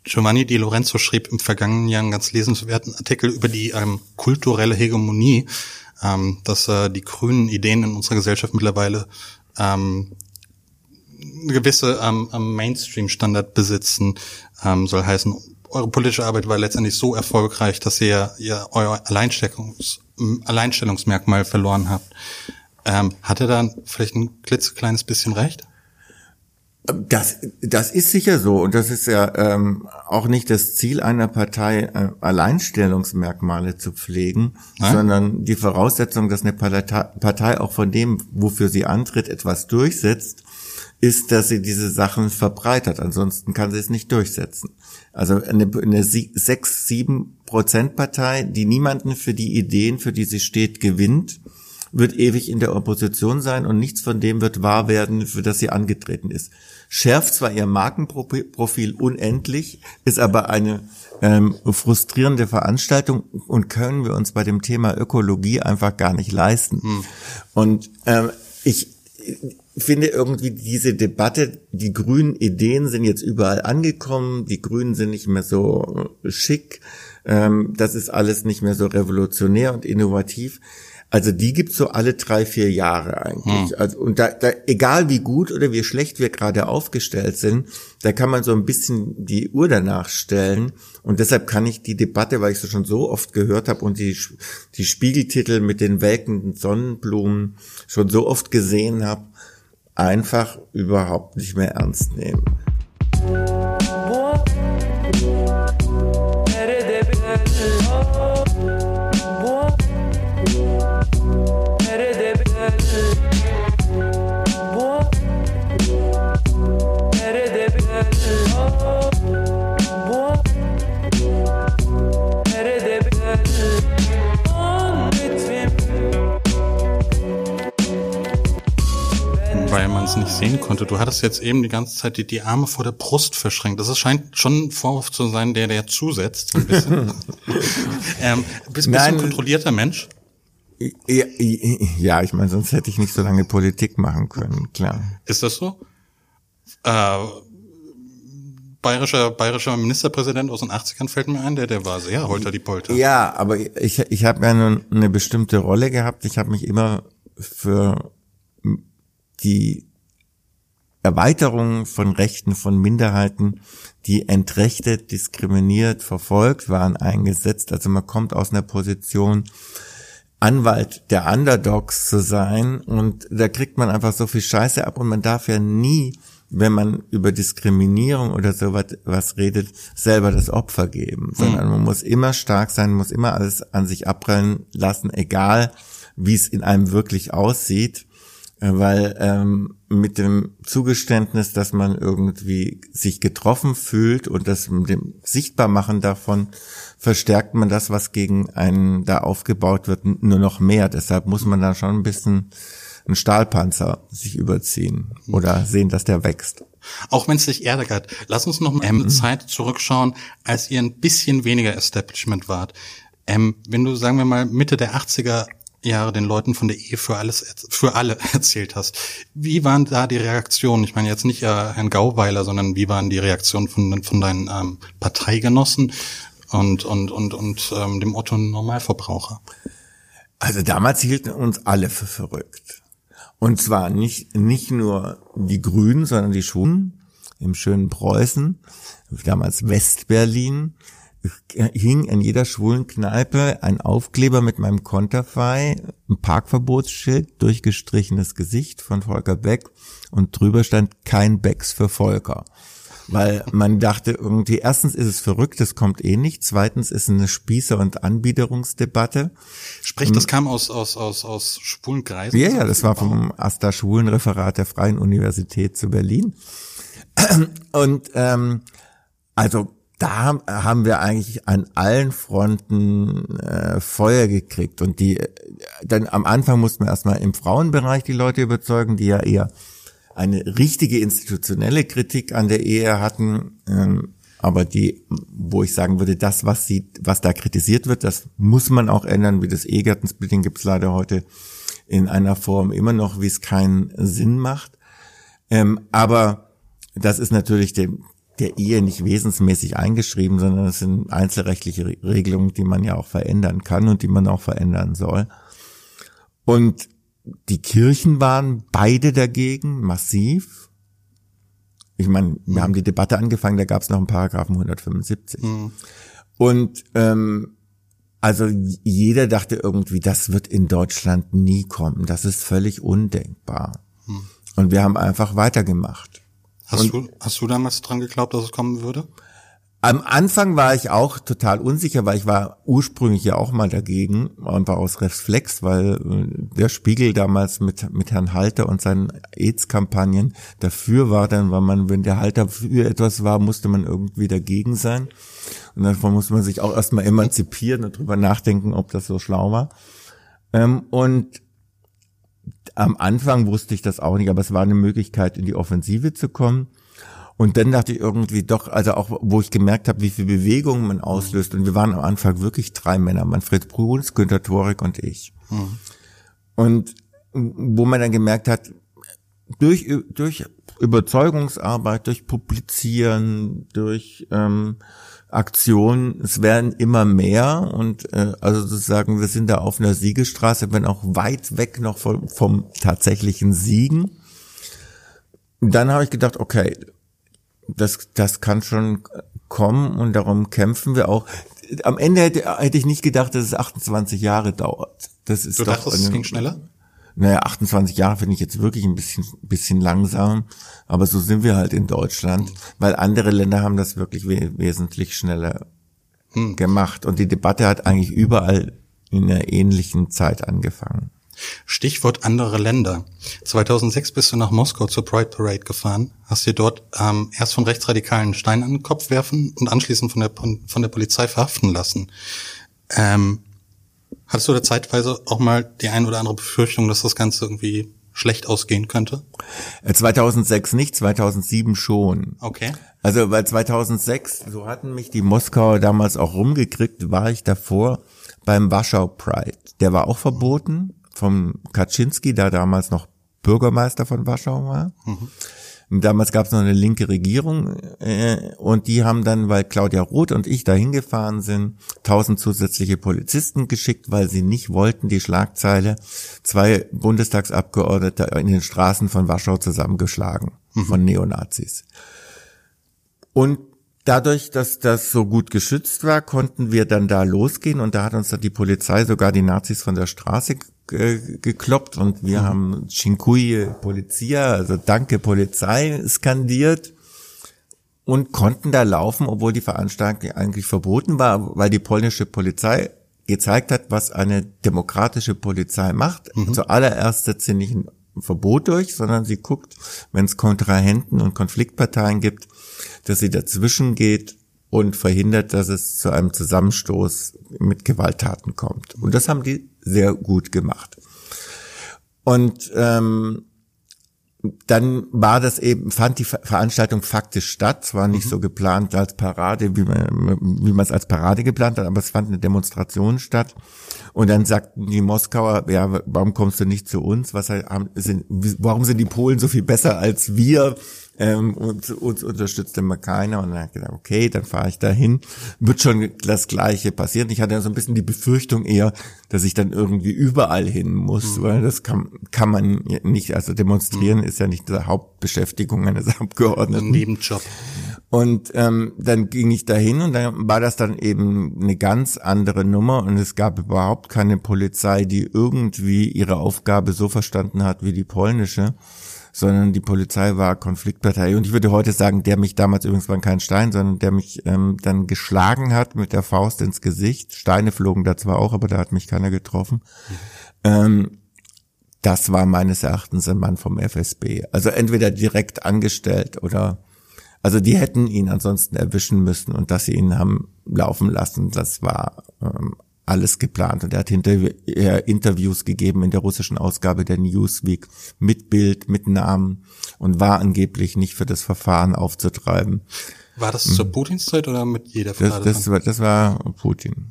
Giovanni Di Lorenzo schrieb im vergangenen Jahr einen ganz lesenswerten Artikel über die ähm, kulturelle Hegemonie, ähm, dass äh, die grünen Ideen in unserer Gesellschaft mittlerweile ähm, eine gewisse ähm, Mainstream-Standard besitzen, ähm, soll heißen, eure politische Arbeit war letztendlich so erfolgreich, dass ihr, ihr euer Alleinstellungs, Alleinstellungsmerkmal verloren habt. Ähm, hat er da vielleicht ein klitzekleines bisschen recht? Das, das ist sicher so und das ist ja ähm, auch nicht das Ziel einer Partei, äh, Alleinstellungsmerkmale zu pflegen, Nein? sondern die Voraussetzung, dass eine Partei auch von dem, wofür sie antritt, etwas durchsetzt, ist, dass sie diese Sachen verbreitert. Ansonsten kann sie es nicht durchsetzen. Also eine, eine 6, 7 Prozent Partei, die niemanden für die Ideen, für die sie steht, gewinnt, wird ewig in der Opposition sein und nichts von dem wird wahr werden, für das sie angetreten ist. Schärft zwar ihr Markenprofil unendlich, ist aber eine ähm, frustrierende Veranstaltung und können wir uns bei dem Thema Ökologie einfach gar nicht leisten. Hm. Und ähm, ich finde irgendwie diese Debatte, die grünen Ideen sind jetzt überall angekommen, die Grünen sind nicht mehr so schick, ähm, das ist alles nicht mehr so revolutionär und innovativ. Also die gibt's so alle drei, vier Jahre eigentlich. Hm. Also, und da, da, egal wie gut oder wie schlecht wir gerade aufgestellt sind, da kann man so ein bisschen die Uhr danach stellen. Und deshalb kann ich die Debatte, weil ich sie schon so oft gehört habe und die, die Spiegeltitel mit den welkenden Sonnenblumen schon so oft gesehen habe, einfach überhaupt nicht mehr ernst nehmen. Es nicht sehen konnte. Du hattest jetzt eben die ganze Zeit die, die Arme vor der Brust verschränkt. Das scheint schon ein Vorwurf zu sein, der der zusetzt. Ein bisschen. ähm, bist, bist du ein kontrollierter Mensch? Ja, ja, ich meine, sonst hätte ich nicht so lange Politik machen können, klar. Ist das so? Äh, bayerischer, bayerischer Ministerpräsident aus den 80ern fällt mir ein, der, der war sehr holter die Polter. Ja, aber ich, ich habe ja eine, eine bestimmte Rolle gehabt. Ich habe mich immer für die Erweiterung von Rechten von Minderheiten, die entrechtet, diskriminiert, verfolgt waren, eingesetzt. Also man kommt aus einer Position, Anwalt der Underdogs zu sein und da kriegt man einfach so viel Scheiße ab und man darf ja nie, wenn man über Diskriminierung oder sowas was redet, selber das Opfer geben, sondern man muss immer stark sein, muss immer alles an sich abprallen lassen, egal wie es in einem wirklich aussieht weil ähm, mit dem Zugeständnis, dass man irgendwie sich getroffen fühlt und das mit dem Sichtbarmachen davon verstärkt man das, was gegen einen da aufgebaut wird, nur noch mehr. Deshalb muss man da schon ein bisschen einen Stahlpanzer sich überziehen oder sehen, dass der wächst. Auch wenn es sich ärgert. Lass uns noch mal eine mhm. Zeit zurückschauen, als ihr ein bisschen weniger Establishment wart. Ähm, wenn du, sagen wir mal, Mitte der 80er Jahre den Leuten von der Ehe für alles für alle erzählt hast. Wie waren da die Reaktionen? Ich meine jetzt nicht äh, Herrn Gauweiler, sondern wie waren die Reaktionen von, von deinen ähm, Parteigenossen und und und und ähm, dem Otto Normalverbraucher? Also damals hielten uns alle für verrückt. Und zwar nicht nicht nur die Grünen, sondern die Schwulen im schönen Preußen, damals Westberlin hing in jeder schwulen Kneipe ein Aufkleber mit meinem Konterfei, ein Parkverbotsschild, durchgestrichenes Gesicht von Volker Beck und drüber stand kein Becks für Volker. Weil man dachte irgendwie, erstens ist es verrückt, das kommt eh nicht. Zweitens ist es eine Spießer- und Anbiederungsdebatte. Sprich, das kam aus, aus, aus, aus schwulen Kreisen? Ja, ja, das war vom AStA Schwulenreferat der Freien Universität zu Berlin. Und ähm, also da haben wir eigentlich an allen Fronten äh, Feuer gekriegt. Und die dann am Anfang mussten wir erstmal im Frauenbereich die Leute überzeugen, die ja eher eine richtige institutionelle Kritik an der Ehe hatten, ähm, aber die, wo ich sagen würde, das, was sie, was da kritisiert wird, das muss man auch ändern, wie das Ehegattensplitting gibt es leider heute in einer Form immer noch, wie es keinen Sinn macht. Ähm, aber das ist natürlich dem, der Ehe nicht wesensmäßig eingeschrieben, sondern es sind einzelrechtliche Regelungen, die man ja auch verändern kann und die man auch verändern soll. Und die Kirchen waren beide dagegen, massiv. Ich meine, wir mhm. haben die Debatte angefangen, da gab es noch einen Paragraphen 175. Mhm. Und ähm, also jeder dachte irgendwie, das wird in Deutschland nie kommen. Das ist völlig undenkbar. Mhm. Und wir haben einfach weitergemacht. Hast, du, hast du damals dran geglaubt, dass es kommen würde? Am Anfang war ich auch total unsicher, weil ich war ursprünglich ja auch mal dagegen und war aus Reflex, weil äh, der Spiegel damals mit, mit Herrn Halter und seinen AIDS-Kampagnen dafür war, dann war man, wenn der Halter für etwas war, musste man irgendwie dagegen sein. Und davon muss man sich auch erstmal emanzipieren und drüber nachdenken, ob das so schlau war. Ähm, und am Anfang wusste ich das auch nicht, aber es war eine Möglichkeit, in die Offensive zu kommen. Und dann dachte ich irgendwie doch, also auch, wo ich gemerkt habe, wie viel Bewegung man auslöst. Und wir waren am Anfang wirklich drei Männer, Manfred Bruns, Günter Torik und ich. Mhm. Und wo man dann gemerkt hat, durch, durch Überzeugungsarbeit, durch Publizieren, durch ähm, Aktionen, es werden immer mehr und äh, also sozusagen, wir sind da auf einer Siegestraße, wenn auch weit weg noch vom, vom tatsächlichen Siegen. Dann habe ich gedacht, okay, das, das kann schon kommen und darum kämpfen wir auch. Am Ende hätte, hätte ich nicht gedacht, dass es 28 Jahre dauert. Das ist du doch dachtest, es ging schneller? Naja, 28 Jahre finde ich jetzt wirklich ein bisschen, bisschen langsam. Aber so sind wir halt in Deutschland, weil andere Länder haben das wirklich we wesentlich schneller hm. gemacht. Und die Debatte hat eigentlich überall in einer ähnlichen Zeit angefangen. Stichwort andere Länder. 2006 bist du nach Moskau zur Pride Parade gefahren, hast dir dort ähm, erst von Rechtsradikalen Stein an den Kopf werfen und anschließend von der, von der Polizei verhaften lassen. Ähm, hattest du da zeitweise auch mal die ein oder andere Befürchtung, dass das Ganze irgendwie schlecht ausgehen könnte? 2006 äh, nicht, 2007 schon. Okay. Also weil 2006, so hatten mich die Moskauer damals auch rumgekriegt, war ich davor beim Warschau Pride. Der war auch verboten, vom Kaczynski, der damals noch Bürgermeister von Warschau war. Mhm. Damals gab es noch eine linke Regierung äh, und die haben dann, weil Claudia Roth und ich dahin gefahren sind, tausend zusätzliche Polizisten geschickt, weil sie nicht wollten, die Schlagzeile, zwei Bundestagsabgeordnete in den Straßen von Warschau zusammengeschlagen mhm. von Neonazis. Und Dadurch, dass das so gut geschützt war, konnten wir dann da losgehen und da hat uns dann die Polizei sogar die Nazis von der Straße gekloppt und wir mhm. haben Cinque Polizia, also Danke Polizei skandiert und konnten da laufen, obwohl die Veranstaltung eigentlich verboten war, weil die polnische Polizei gezeigt hat, was eine demokratische Polizei macht. Mhm. Zuallererst setzt sie nicht ein Verbot durch, sondern sie guckt, wenn es Kontrahenten und Konfliktparteien gibt, dass sie dazwischen geht und verhindert, dass es zu einem Zusammenstoß mit Gewalttaten kommt. Und das haben die sehr gut gemacht. Und ähm, dann war das eben, fand die Veranstaltung faktisch statt. Es war nicht mhm. so geplant als Parade, wie man, wie man es als Parade geplant hat, aber es fand eine Demonstration statt. Und dann sagten die Moskauer, ja, warum kommst du nicht zu uns? Was sind, warum sind die Polen so viel besser als wir? Ähm, und uns unterstützt immer keiner. Und dann ich gedacht, okay, dann fahre ich dahin. Wird schon das Gleiche passieren. Ich hatte ja so ein bisschen die Befürchtung eher, dass ich dann irgendwie überall hin muss, mhm. weil das kann, kann man nicht, also demonstrieren mhm. ist ja nicht die Hauptbeschäftigung eines Abgeordneten. Ein Nebenjob. Und ähm, dann ging ich dahin und dann war das dann eben eine ganz andere Nummer und es gab überhaupt keine Polizei, die irgendwie ihre Aufgabe so verstanden hat wie die polnische sondern die Polizei war Konfliktpartei. Und ich würde heute sagen, der mich damals übrigens war kein Stein, sondern der mich ähm, dann geschlagen hat mit der Faust ins Gesicht. Steine flogen da zwar auch, aber da hat mich keiner getroffen. Ähm, das war meines Erachtens ein Mann vom FSB. Also entweder direkt angestellt oder also die hätten ihn ansonsten erwischen müssen und dass sie ihn haben laufen lassen, das war ähm, alles geplant. Und er hat hinterher Interviews gegeben in der russischen Ausgabe der Newsweek mit Bild, mit Namen und war angeblich nicht für das Verfahren aufzutreiben. War das zur Putinszeit oder mit jeder das, das, war, das war Putin.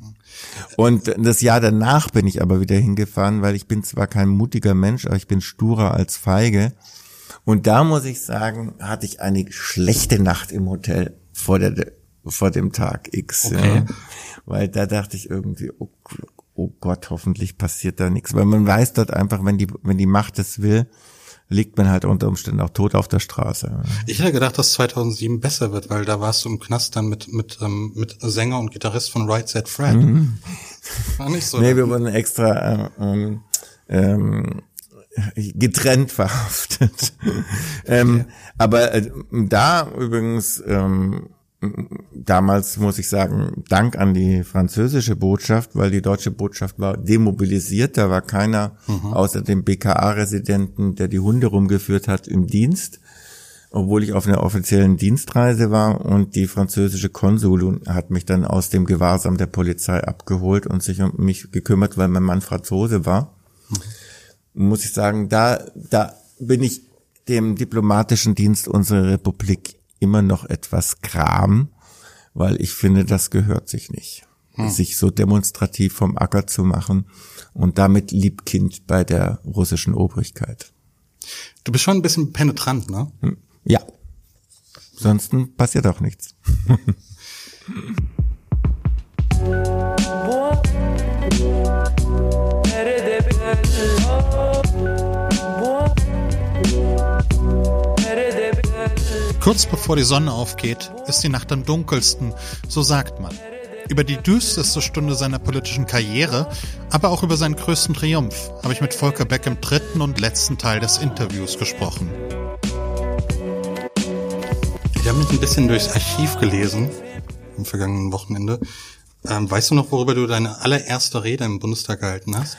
Und das Jahr danach bin ich aber wieder hingefahren, weil ich bin zwar kein mutiger Mensch, aber ich bin sturer als feige. Und da muss ich sagen, hatte ich eine schlechte Nacht im Hotel vor der vor dem Tag X. Okay. Ja. Weil da dachte ich irgendwie, oh, oh Gott, hoffentlich passiert da nichts. Weil man weiß dort einfach, wenn die, wenn die Macht es will, liegt man halt unter Umständen auch tot auf der Straße. Ich hätte gedacht, dass 2007 besser wird, weil da warst du im Knast dann mit mit ähm, mit Sänger und Gitarrist von Right Said Fred. Mhm. War nicht so. Nee, wir wurden extra ähm, ähm, getrennt verhaftet. ähm, okay. Aber äh, da übrigens ähm, damals muss ich sagen, Dank an die französische Botschaft, weil die deutsche Botschaft war demobilisiert, da war keiner mhm. außer dem BKA-Residenten, der die Hunde rumgeführt hat, im Dienst, obwohl ich auf einer offiziellen Dienstreise war und die französische Konsulin hat mich dann aus dem Gewahrsam der Polizei abgeholt und sich um mich gekümmert, weil mein Mann Franzose war. Mhm. Muss ich sagen, da, da bin ich dem diplomatischen Dienst unserer Republik immer noch etwas Kram, weil ich finde, das gehört sich nicht. Hm. Sich so demonstrativ vom Acker zu machen und damit Liebkind bei der russischen Obrigkeit. Du bist schon ein bisschen penetrant, ne? Hm. Ja. Ansonsten passiert auch nichts. Boah. Kurz bevor die Sonne aufgeht, ist die Nacht am dunkelsten, so sagt man. Über die düsterste Stunde seiner politischen Karriere, aber auch über seinen größten Triumph habe ich mit Volker Beck im dritten und letzten Teil des Interviews gesprochen. Ich habe mich ein bisschen durchs Archiv gelesen am vergangenen Wochenende. Ähm, weißt du noch, worüber du deine allererste Rede im Bundestag gehalten hast?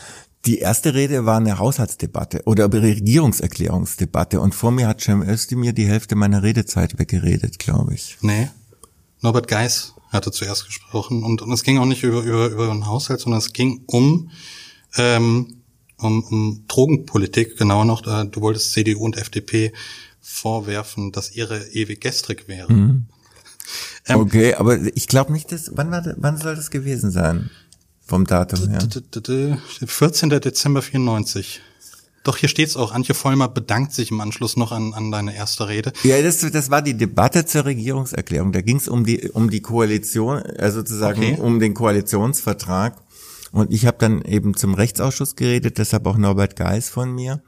Die erste Rede war eine Haushaltsdebatte oder eine Regierungserklärungsdebatte und vor mir hat Cem Özdemir die Hälfte meiner Redezeit weggeredet, glaube ich. Nee. Norbert Geis hatte zuerst gesprochen und, und es ging auch nicht über, über, über einen Haushalt, sondern es ging um, ähm, um, um Drogenpolitik, genauer noch, äh, du wolltest CDU und FDP vorwerfen, dass ihre ewig gestrig wäre. Mhm. Ähm, okay, aber ich glaube nicht, dass, wann war, wann soll das gewesen sein? Vom Datum her. 14. Dezember 94. Doch hier steht's auch. Antje Vollmer bedankt sich im Anschluss noch an, an deine erste Rede. Ja, das, das war die Debatte zur Regierungserklärung. Da ging's um die um die Koalition, also sozusagen okay. um den Koalitionsvertrag. Und ich habe dann eben zum Rechtsausschuss geredet, deshalb auch Norbert Geis von mir.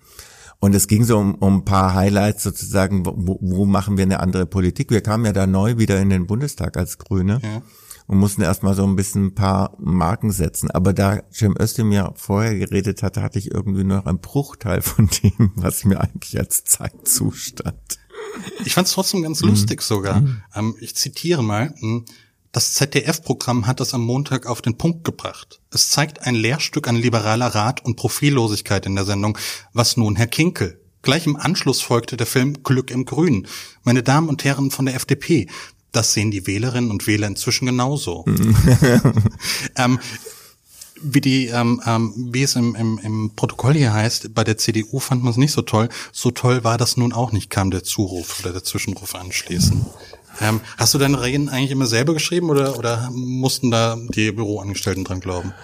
Und es ging so um, um ein paar Highlights sozusagen, wo, wo machen wir eine andere Politik. Wir kamen ja da neu wieder in den Bundestag als Grüne. Ja und mussten erstmal so ein bisschen ein paar Marken setzen. Aber da Cem Özdemir vorher geredet hatte, hatte ich irgendwie noch einen Bruchteil von dem, was mir eigentlich als Zeit zustand. Ich fand es trotzdem ganz mhm. lustig sogar. Mhm. Ähm, ich zitiere mal. Hm, das ZDF-Programm hat das am Montag auf den Punkt gebracht. Es zeigt ein Lehrstück an liberaler Rat und Profillosigkeit in der Sendung. Was nun, Herr Kinkel? Gleich im Anschluss folgte der Film Glück im Grün. Meine Damen und Herren von der FDP, das sehen die Wählerinnen und Wähler inzwischen genauso. ähm, wie die, ähm, ähm, wie es im, im, im Protokoll hier heißt, bei der CDU fand man es nicht so toll. So toll war das nun auch nicht, kam der Zuruf oder der Zwischenruf anschließend. Ähm, hast du deine Reden eigentlich immer selber geschrieben oder, oder mussten da die Büroangestellten dran glauben?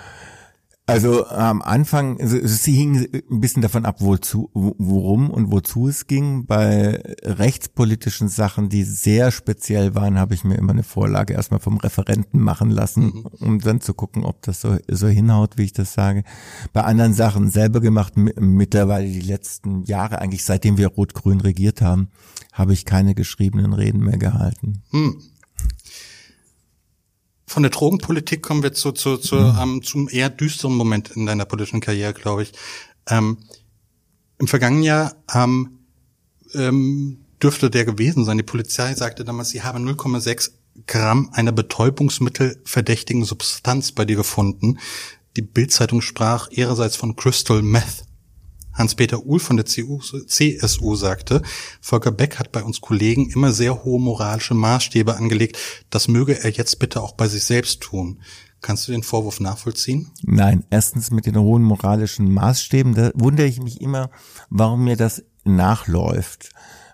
Also am Anfang, es hing ein bisschen davon ab, wozu, worum und wozu es ging. Bei rechtspolitischen Sachen, die sehr speziell waren, habe ich mir immer eine Vorlage erstmal vom Referenten machen lassen, mhm. um dann zu gucken, ob das so, so hinhaut, wie ich das sage. Bei anderen Sachen selber gemacht, mittlerweile die letzten Jahre, eigentlich seitdem wir Rot-Grün regiert haben, habe ich keine geschriebenen Reden mehr gehalten. Mhm. Von der Drogenpolitik kommen wir zu, zu, zu mhm. ähm, zum eher düsteren Moment in deiner politischen Karriere, glaube ich. Ähm, Im vergangenen Jahr ähm, ähm, dürfte der gewesen sein. Die Polizei sagte damals, sie habe 0,6 Gramm einer betäubungsmittelverdächtigen Substanz bei dir gefunden. Die Bildzeitung sprach ihrerseits von Crystal Meth. Hans-Peter Uhl von der CSU sagte, Volker Beck hat bei uns Kollegen immer sehr hohe moralische Maßstäbe angelegt. Das möge er jetzt bitte auch bei sich selbst tun. Kannst du den Vorwurf nachvollziehen? Nein, erstens mit den hohen moralischen Maßstäben, da wundere ich mich immer, warum mir das nachläuft.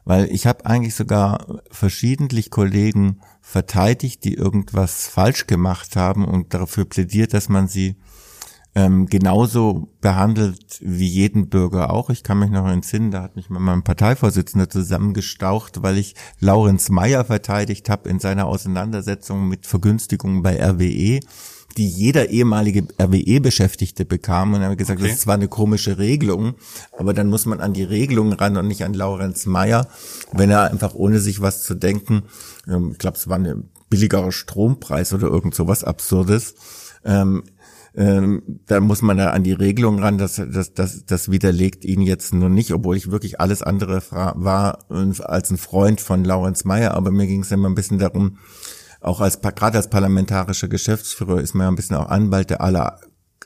Weil ich habe eigentlich sogar verschiedentlich Kollegen verteidigt, die irgendwas falsch gemacht haben und dafür plädiert, dass man sie ähm, genauso behandelt wie jeden Bürger auch. Ich kann mich noch entsinnen, da hat mich mal mein Parteivorsitzender zusammengestaucht, weil ich Laurenz Meyer verteidigt habe in seiner Auseinandersetzung mit Vergünstigungen bei RWE die jeder ehemalige RWE-Beschäftigte bekam und er hat gesagt, okay. das ist zwar eine komische Regelung, aber dann muss man an die Regelung ran und nicht an Laurenz Meyer, wenn er einfach ohne sich was zu denken, ähm, ich glaube, es war ein billigerer Strompreis oder irgend so was Absurdes, ähm, ähm, da muss man da an die Regelung ran, dass das, das, das widerlegt ihn jetzt nur nicht, obwohl ich wirklich alles andere war als ein Freund von Laurenz Mayer, aber mir ging es immer ein bisschen darum, auch als gerade als parlamentarischer Geschäftsführer ist man ja ein bisschen auch Anwalt der aller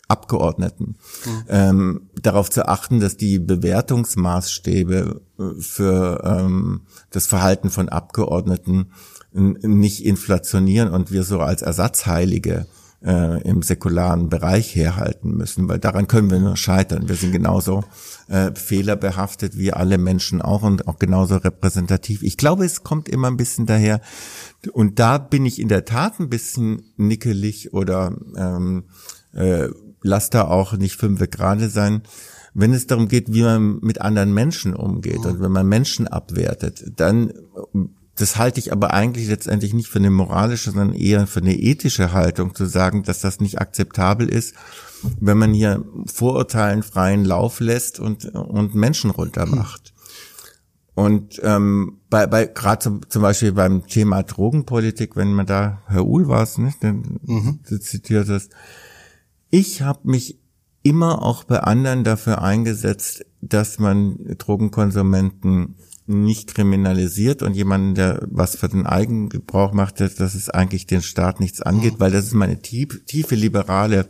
Abgeordneten, mhm. ähm, darauf zu achten, dass die Bewertungsmaßstäbe äh, für ähm, das Verhalten von Abgeordneten nicht inflationieren und wir so als Ersatzheilige äh, im säkularen Bereich herhalten müssen, weil daran können wir nur scheitern. Wir sind genauso äh, fehlerbehaftet wie alle Menschen auch und auch genauso repräsentativ. Ich glaube, es kommt immer ein bisschen daher, und da bin ich in der Tat ein bisschen nickelig oder ähm, äh, lass da auch nicht fünf gerade sein. Wenn es darum geht, wie man mit anderen Menschen umgeht und wenn man Menschen abwertet, dann das halte ich aber eigentlich letztendlich nicht für eine moralische, sondern eher für eine ethische Haltung zu sagen, dass das nicht akzeptabel ist, wenn man hier Vorurteilen freien Lauf lässt und, und Menschen runtermacht. und ähm, bei, bei gerade zum, zum Beispiel beim Thema Drogenpolitik, wenn man da Herr Uhl war es, nicht, den mhm. du zitiert hast, ich habe mich immer auch bei anderen dafür eingesetzt, dass man Drogenkonsumenten nicht kriminalisiert und jemanden, der was für den Eigengebrauch macht, dass, es eigentlich den Staat nichts angeht, mhm. weil das ist meine tief, tiefe liberale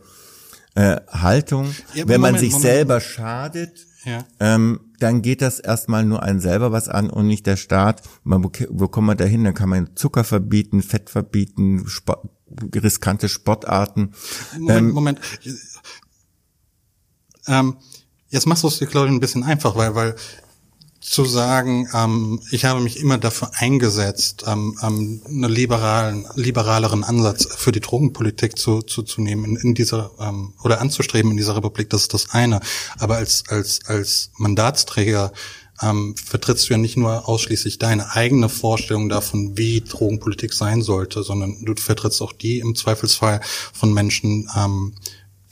äh, Haltung. Ja, Wenn man Moment, sich Moment. selber schadet, ja. ähm, dann geht das erstmal nur einen selber was an und nicht der Staat. Man, wo, kommt man da hin? Dann kann man Zucker verbieten, Fett verbieten, Sport, riskante Sportarten. Moment, ähm, Moment. Ähm, jetzt machst du es dir, glaube ich, ein bisschen einfach, weil, weil zu sagen, ähm, ich habe mich immer dafür eingesetzt, ähm, ähm, einen liberalen, liberaleren Ansatz für die Drogenpolitik zu, zu, zu nehmen in, in dieser ähm, oder anzustreben in dieser Republik, das ist das eine. Aber als als als Mandatsträger ähm, vertrittst du ja nicht nur ausschließlich deine eigene Vorstellung davon, wie Drogenpolitik sein sollte, sondern du vertrittst auch die im Zweifelsfall von Menschen, ähm,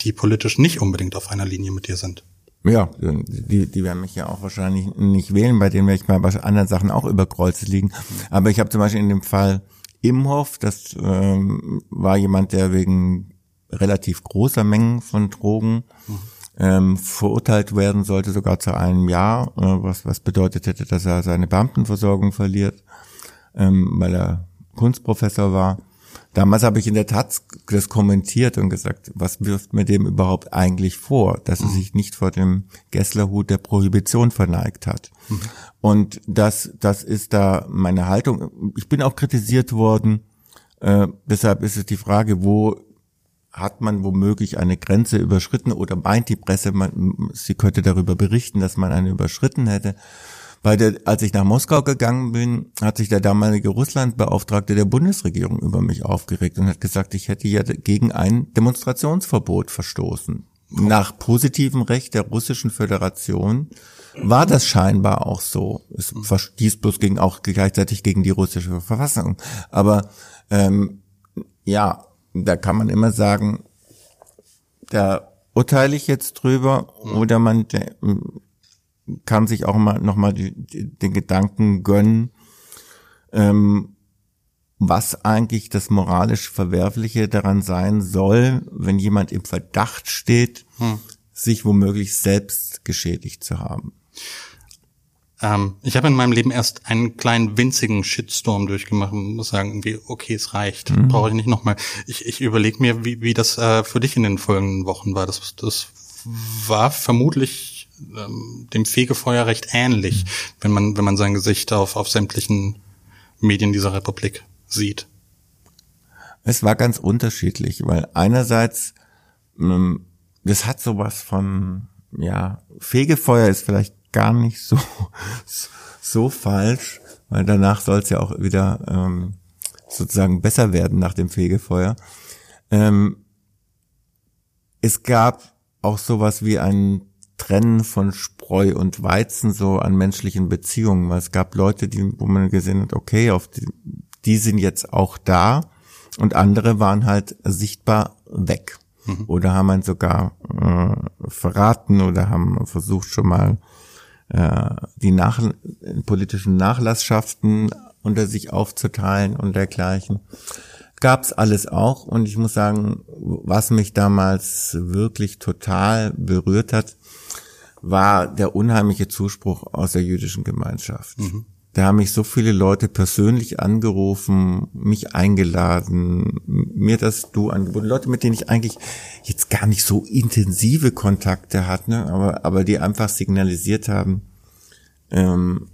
die politisch nicht unbedingt auf einer Linie mit dir sind. Ja, die, die werden mich ja auch wahrscheinlich nicht wählen, bei denen werde ich mal bei anderen Sachen auch über Kreuze liegen. Aber ich habe zum Beispiel in dem Fall Imhoff, das ähm, war jemand, der wegen relativ großer Mengen von Drogen ähm, verurteilt werden sollte, sogar zu einem Jahr, äh, was, was bedeutet hätte, dass er seine Beamtenversorgung verliert, ähm, weil er Kunstprofessor war. Damals habe ich in der Tat das kommentiert und gesagt, was wirft mir dem überhaupt eigentlich vor, dass er mhm. sich nicht vor dem Gesslerhut der Prohibition verneigt hat. Mhm. Und das, das ist da meine Haltung. Ich bin auch kritisiert worden. Äh, deshalb ist es die Frage, wo hat man womöglich eine Grenze überschritten oder meint die Presse, man, sie könnte darüber berichten, dass man eine überschritten hätte. Weil der, als ich nach Moskau gegangen bin, hat sich der damalige Russlandbeauftragte der Bundesregierung über mich aufgeregt und hat gesagt, ich hätte ja gegen ein Demonstrationsverbot verstoßen. Nach positivem Recht der russischen Föderation war das scheinbar auch so. Es verstieß bloß gegen auch gleichzeitig gegen die russische Verfassung. Aber ähm, ja, da kann man immer sagen, da urteile ich jetzt drüber oder man kann sich auch mal nochmal den Gedanken gönnen, ähm, was eigentlich das moralisch Verwerfliche daran sein soll, wenn jemand im Verdacht steht, hm. sich womöglich selbst geschädigt zu haben. Ähm, ich habe in meinem Leben erst einen kleinen winzigen Shitstorm durchgemacht und muss sagen, irgendwie, okay, es reicht, mhm. brauche ich nicht nochmal. Ich, ich überlege mir, wie, wie das äh, für dich in den folgenden Wochen war. Das, das war vermutlich ähm, dem Fegefeuer recht ähnlich, wenn man, wenn man sein Gesicht auf, auf sämtlichen Medien dieser Republik sieht. Es war ganz unterschiedlich, weil einerseits, ähm, das hat sowas von, ja, Fegefeuer ist vielleicht gar nicht so, so falsch, weil danach soll es ja auch wieder ähm, sozusagen besser werden nach dem Fegefeuer. Ähm, es gab auch sowas wie einen Trennen von Spreu und Weizen so an menschlichen Beziehungen, weil es gab Leute, die, wo man gesehen hat, okay, auf die, die sind jetzt auch da und andere waren halt sichtbar weg mhm. oder haben einen sogar äh, verraten oder haben versucht schon mal äh, die nach, politischen Nachlasschaften unter sich aufzuteilen und dergleichen. Gab's alles auch und ich muss sagen, was mich damals wirklich total berührt hat, war der unheimliche Zuspruch aus der jüdischen Gemeinschaft. Mhm. Da haben mich so viele Leute persönlich angerufen, mich eingeladen, mir das Du angeboten. Leute, mit denen ich eigentlich jetzt gar nicht so intensive Kontakte hatte, ne? aber, aber die einfach signalisiert haben, ähm,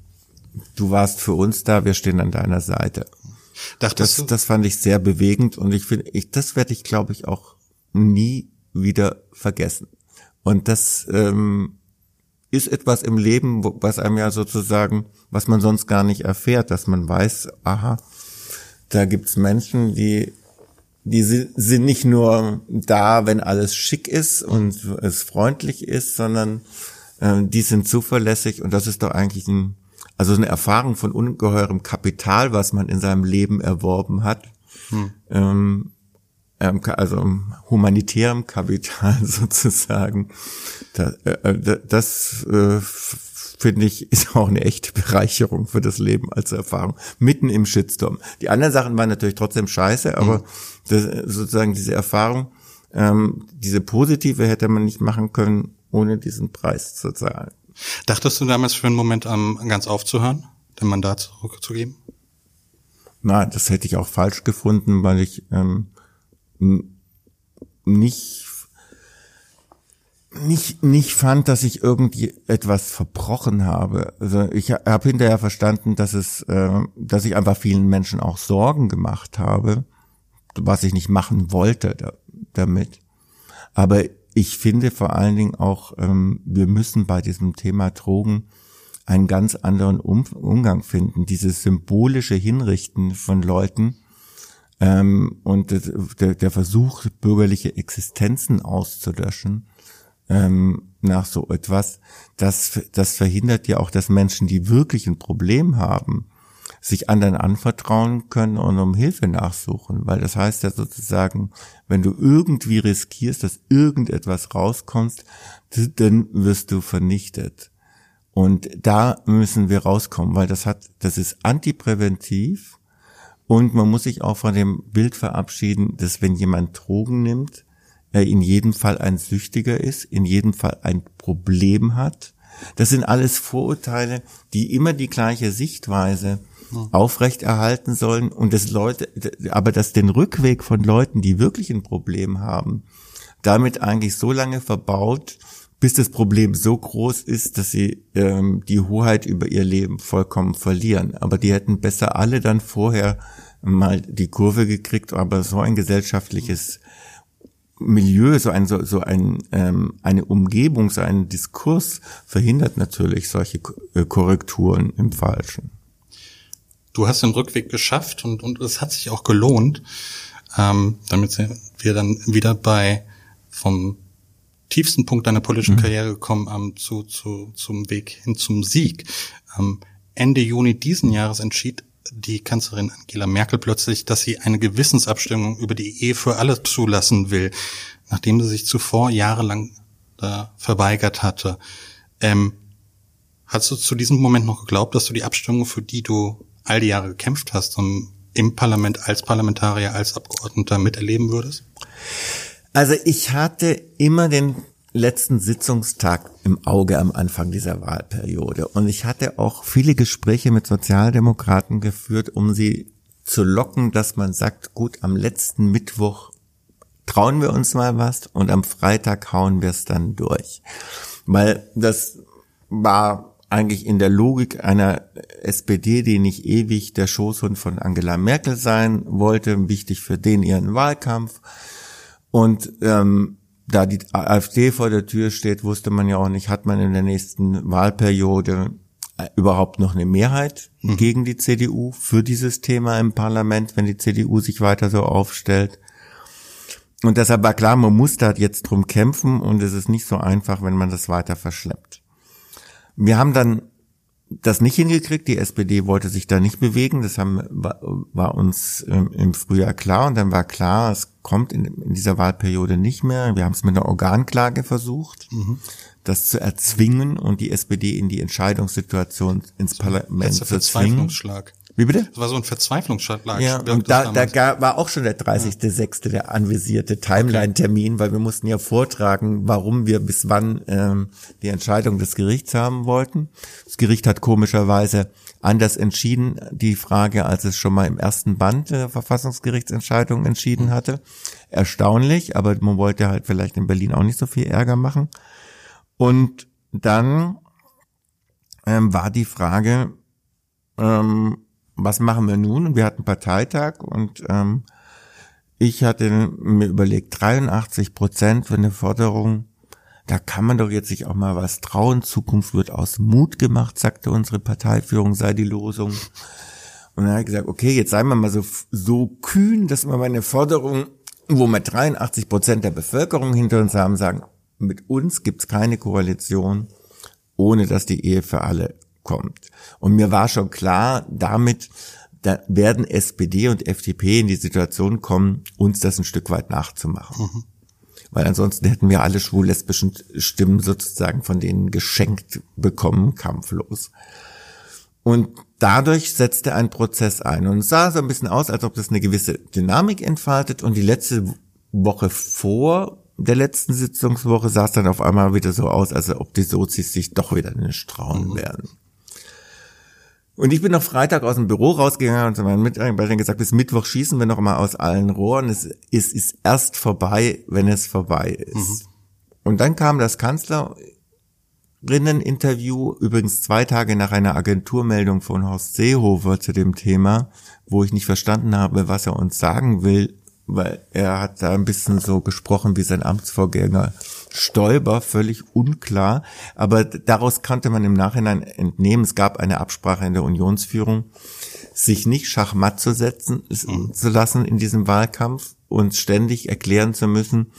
du warst für uns da, wir stehen an deiner Seite. das, das fand ich sehr bewegend und ich finde, ich, das werde ich, glaube ich, auch nie wieder vergessen. Und das ähm, ist etwas im Leben, was einem ja sozusagen, was man sonst gar nicht erfährt, dass man weiß, aha, da gibt's Menschen, die die sind nicht nur da, wenn alles schick ist und es freundlich ist, sondern äh, die sind zuverlässig und das ist doch eigentlich ein, also eine Erfahrung von ungeheurem Kapital, was man in seinem Leben erworben hat. Hm. Ähm, ähm, also humanitärem Kapital sozusagen. Äh, das, das äh, finde ich, ist auch eine echte Bereicherung für das Leben als Erfahrung. Mitten im Shitstorm. Die anderen Sachen waren natürlich trotzdem scheiße, aber mhm. das, sozusagen diese Erfahrung, ähm, diese positive hätte man nicht machen können, ohne diesen Preis zu zahlen. Dachtest du damals für einen Moment um, ganz aufzuhören, den Mandat zurückzugeben? Nein, das hätte ich auch falsch gefunden, weil ich ähm, nicht nicht nicht fand, dass ich irgendwie etwas verbrochen habe. Also ich habe hinterher verstanden, dass es, äh, dass ich einfach vielen Menschen auch Sorgen gemacht habe, was ich nicht machen wollte da, damit. Aber ich finde vor allen Dingen auch, ähm, wir müssen bei diesem Thema Drogen einen ganz anderen um Umgang finden. Dieses symbolische Hinrichten von Leuten ähm, und der, der Versuch, bürgerliche Existenzen auszulöschen ähm, nach so etwas, das, das verhindert ja auch, dass Menschen, die wirklich ein Problem haben, sich anderen anvertrauen können und um Hilfe nachsuchen, weil das heißt ja sozusagen, wenn du irgendwie riskierst, dass irgendetwas rauskommt, dann wirst du vernichtet. Und da müssen wir rauskommen, weil das hat, das ist antipräventiv und man muss sich auch von dem Bild verabschieden, dass wenn jemand Drogen nimmt, er in jedem Fall ein Süchtiger ist, in jedem Fall ein Problem hat. Das sind alles Vorurteile, die immer die gleiche Sichtweise aufrechterhalten sollen und das Leute, aber dass den Rückweg von Leuten, die wirklich ein Problem haben, damit eigentlich so lange verbaut, bis das Problem so groß ist, dass sie ähm, die Hoheit über ihr Leben vollkommen verlieren. Aber die hätten besser alle dann vorher mal die Kurve gekriegt, aber so ein gesellschaftliches Milieu, so ein so, so ein ähm, eine Umgebung, so ein Diskurs verhindert natürlich solche äh, Korrekturen im Falschen du hast den Rückweg geschafft und, und es hat sich auch gelohnt, ähm, damit wir dann wieder bei vom tiefsten Punkt deiner politischen mhm. Karriere gekommen ähm, zu, zu, zum Weg hin zum Sieg. Ähm, Ende Juni diesen Jahres entschied die Kanzlerin Angela Merkel plötzlich, dass sie eine Gewissensabstimmung über die Ehe für alle zulassen will, nachdem sie sich zuvor jahrelang äh, verweigert hatte. Ähm, hast du zu diesem Moment noch geglaubt, dass du die Abstimmung, für die du all die Jahre gekämpft hast und im Parlament als Parlamentarier, als Abgeordneter miterleben würdest? Also ich hatte immer den letzten Sitzungstag im Auge am Anfang dieser Wahlperiode und ich hatte auch viele Gespräche mit Sozialdemokraten geführt, um sie zu locken, dass man sagt, gut, am letzten Mittwoch trauen wir uns mal was und am Freitag hauen wir es dann durch. Weil das war eigentlich in der Logik einer SPD, die nicht ewig der Schoßhund von Angela Merkel sein wollte, wichtig für den ihren Wahlkampf. Und ähm, da die AfD vor der Tür steht, wusste man ja auch nicht, hat man in der nächsten Wahlperiode äh, überhaupt noch eine Mehrheit mhm. gegen die CDU für dieses Thema im Parlament, wenn die CDU sich weiter so aufstellt. Und deshalb war klar, man muss da jetzt drum kämpfen und es ist nicht so einfach, wenn man das weiter verschleppt. Wir haben dann das nicht hingekriegt. Die SPD wollte sich da nicht bewegen. Das haben, war, uns ähm, im Frühjahr klar. Und dann war klar, es kommt in, in dieser Wahlperiode nicht mehr. Wir haben es mit einer Organklage versucht, mhm. das zu erzwingen und die SPD in die Entscheidungssituation ins Parlament zu zwingen. Wie bitte? Das war so ein Verzweiflungsschlag. Ja, und da, da war auch schon der 30.06. Ja. der anvisierte Timeline-Termin, weil wir mussten ja vortragen, warum wir bis wann ähm, die Entscheidung des Gerichts haben wollten. Das Gericht hat komischerweise anders entschieden, die Frage, als es schon mal im ersten Band der Verfassungsgerichtsentscheidung entschieden hatte. Erstaunlich, aber man wollte halt vielleicht in Berlin auch nicht so viel Ärger machen. Und dann ähm, war die Frage, ähm, was machen wir nun? Wir hatten Parteitag und ähm, ich hatte mir überlegt, 83 Prozent für eine Forderung, da kann man doch jetzt sich auch mal was trauen. Zukunft wird aus Mut gemacht, sagte unsere Parteiführung, sei die Losung. Und dann habe ich gesagt, okay, jetzt seien wir mal so, so kühn, dass wir meine Forderung, wo wir 83 Prozent der Bevölkerung hinter uns haben, sagen, mit uns gibt's keine Koalition, ohne dass die Ehe für alle kommt. Und mir war schon klar, damit da werden SPD und FDP in die Situation kommen, uns das ein Stück weit nachzumachen. Mhm. weil ansonsten hätten wir alle schwul-lesbischen Stimmen sozusagen von denen geschenkt bekommen, kampflos. Und dadurch setzte ein Prozess ein und es sah so ein bisschen aus, als ob das eine gewisse Dynamik entfaltet und die letzte Woche vor der letzten Sitzungswoche sah es dann auf einmal wieder so aus, als ob die Sozis sich doch wieder nicht trauen mhm. werden. Und ich bin noch Freitag aus dem Büro rausgegangen und zu meinen Mitarbeitern gesagt, bis Mittwoch schießen wir noch mal aus allen Rohren. Es, es ist erst vorbei, wenn es vorbei ist. Mhm. Und dann kam das Kanzlerinnen-Interview, übrigens zwei Tage nach einer Agenturmeldung von Horst Seehofer zu dem Thema, wo ich nicht verstanden habe, was er uns sagen will, weil er hat da ein bisschen so gesprochen wie sein Amtsvorgänger Stoiber, völlig unklar. Aber daraus konnte man im Nachhinein entnehmen, es gab eine Absprache in der Unionsführung, sich nicht schachmatt zu setzen, mhm. zu lassen in diesem Wahlkampf und ständig erklären zu müssen,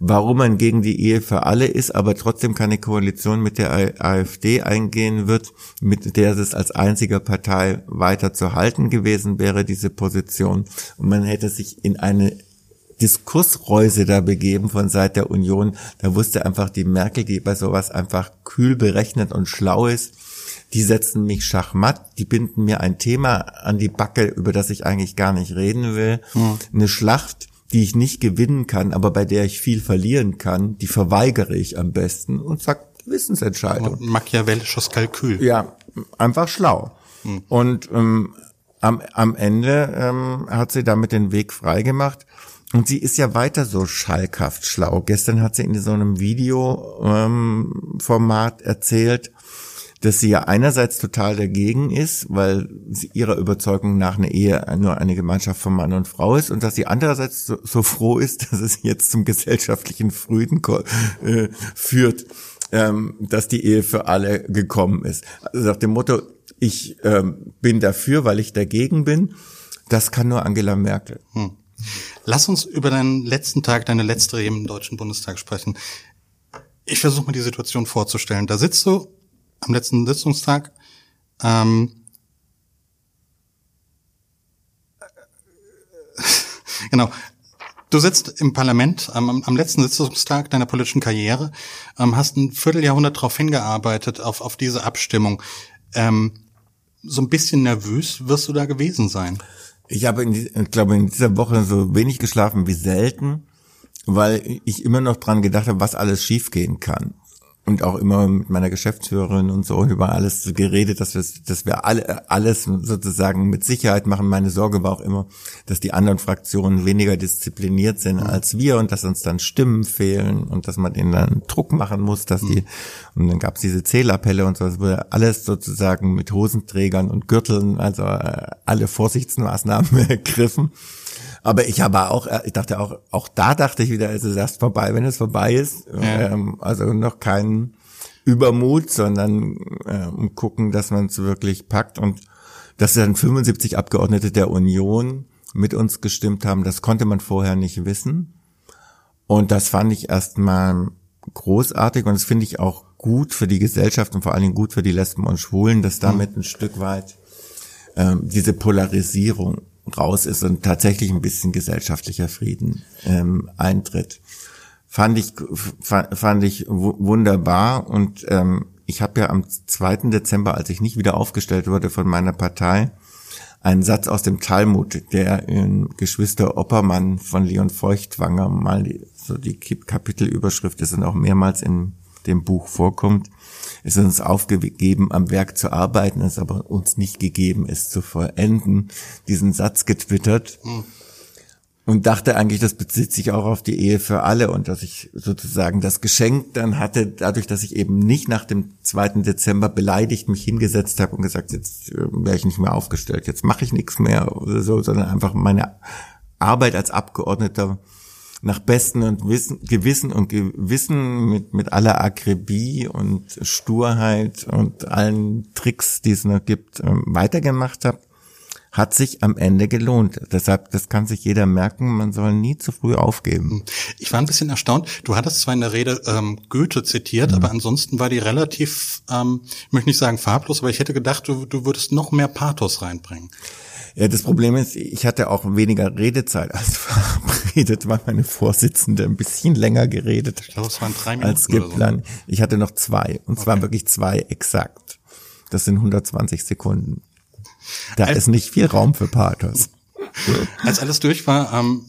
warum man gegen die Ehe für alle ist, aber trotzdem keine Koalition mit der AfD eingehen wird, mit der es als einziger Partei weiter zu halten gewesen wäre, diese Position. Und man hätte sich in eine Diskursreuse da begeben von Seiten der Union. Da wusste einfach die Merkel, die bei sowas einfach kühl berechnet und schlau ist, die setzen mich schachmatt, die binden mir ein Thema an die Backe, über das ich eigentlich gar nicht reden will. Hm. Eine Schlacht, die ich nicht gewinnen kann, aber bei der ich viel verlieren kann, die verweigere ich am besten und sag Wissensentscheidung. Machiavellisches Kalkül. Ja, einfach schlau. Hm. Und ähm, am, am Ende ähm, hat sie damit den Weg freigemacht. Und sie ist ja weiter so schalkhaft schlau. Gestern hat sie in so einem Videoformat ähm, erzählt, dass sie ja einerseits total dagegen ist, weil sie ihrer Überzeugung nach eine Ehe nur eine Gemeinschaft von Mann und Frau ist und dass sie andererseits so, so froh ist, dass es jetzt zum gesellschaftlichen Frieden äh, führt, ähm, dass die Ehe für alle gekommen ist. Also nach dem Motto, ich ähm, bin dafür, weil ich dagegen bin, das kann nur Angela Merkel. Hm. Lass uns über deinen letzten Tag, deine letzte Rede im Deutschen Bundestag sprechen. Ich versuche mir die Situation vorzustellen. Da sitzt du am letzten Sitzungstag. Ähm, genau. Du sitzt im Parlament am, am letzten Sitzungstag deiner politischen Karriere, ähm, hast ein Vierteljahrhundert darauf hingearbeitet, auf, auf diese Abstimmung. Ähm, so ein bisschen nervös wirst du da gewesen sein. Ich habe, in, ich glaube, in dieser Woche so wenig geschlafen wie selten, weil ich immer noch dran gedacht habe, was alles schiefgehen kann und auch immer mit meiner Geschäftsführerin und so über alles geredet, dass wir, dass wir alle, alles sozusagen mit Sicherheit machen. Meine Sorge war auch immer, dass die anderen Fraktionen weniger diszipliniert sind mhm. als wir und dass uns dann Stimmen fehlen und dass man ihnen dann Druck machen muss, dass die, mhm. und dann gab es diese Zählappelle und so, es wurde alles sozusagen mit Hosenträgern und Gürteln, also äh, alle Vorsichtsmaßnahmen ergriffen. Aber ich habe auch, äh, ich dachte auch, auch da dachte ich wieder, es ist erst vorbei, wenn es vorbei ist. Ja. Ähm, also noch kein Übermut, sondern ähm, gucken, dass man es wirklich packt und dass dann 75 Abgeordnete der Union mit uns gestimmt haben, das konnte man vorher nicht wissen. Und das fand ich erstmal großartig und das finde ich auch gut für die Gesellschaft und vor allen Dingen gut für die Lesben und Schwulen, dass damit ein Stück weit ähm, diese Polarisierung raus ist und tatsächlich ein bisschen gesellschaftlicher Frieden ähm, eintritt. Fand ich, fand ich wunderbar und ähm, ich habe ja am 2. Dezember, als ich nicht wieder aufgestellt wurde von meiner Partei, einen Satz aus dem Talmud, der in Geschwister Oppermann von Leon Feuchtwanger mal die, so die Kapitelüberschrift ist und auch mehrmals in dem Buch vorkommt. Es ist uns aufgegeben, am Werk zu arbeiten, es ist aber uns nicht gegeben, es zu vollenden. Diesen Satz getwittert. Mhm. Und dachte eigentlich, das bezieht sich auch auf die Ehe für alle und dass ich sozusagen das Geschenk dann hatte, dadurch, dass ich eben nicht nach dem 2. Dezember beleidigt mich hingesetzt habe und gesagt, jetzt äh, wäre ich nicht mehr aufgestellt, jetzt mache ich nichts mehr oder so, sondern einfach meine Arbeit als Abgeordneter nach Besten und Wissen, Gewissen und Gewissen mit, mit aller Akribie und Sturheit und allen Tricks, die es noch gibt, ähm, weitergemacht habe, hat sich am Ende gelohnt. Deshalb, das kann sich jeder merken, man soll nie zu früh aufgeben. Ich war ein bisschen erstaunt. Du hattest zwar in der Rede ähm, Goethe zitiert, mhm. aber ansonsten war die relativ, ähm, ich möchte nicht sagen farblos, aber ich hätte gedacht, du, du würdest noch mehr Pathos reinbringen. Ja, das Problem ist, ich hatte auch weniger Redezeit als verabredet, weil meine Vorsitzende ein bisschen länger geredet ich glaube, es waren drei Minuten als geplant. So. Ich hatte noch zwei, und zwar okay. wirklich zwei exakt. Das sind 120 Sekunden. Da als, ist nicht viel Raum für Pathos. Als alles durch war, ähm,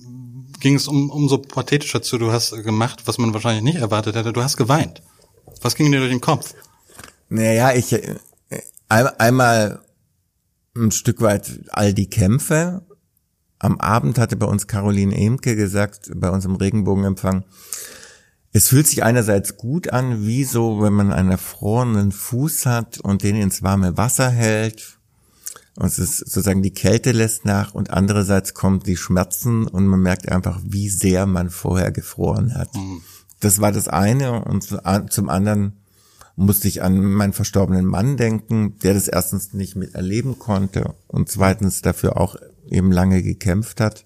ging es um, umso pathetischer zu. Du hast gemacht, was man wahrscheinlich nicht erwartet hätte. Du hast geweint. Was ging dir durch den Kopf? Naja, ich äh, einmal ein Stück weit all die Kämpfe. Am Abend hatte bei uns Caroline Emke gesagt, bei uns im Regenbogenempfang, es fühlt sich einerseits gut an, wie so, wenn man einen erfrorenen Fuß hat und den ins warme Wasser hält. Und es ist sozusagen die Kälte lässt nach und andererseits kommt die Schmerzen und man merkt einfach, wie sehr man vorher gefroren hat. Mhm. Das war das eine und zum anderen musste ich an meinen verstorbenen Mann denken, der das erstens nicht miterleben konnte und zweitens dafür auch eben lange gekämpft hat.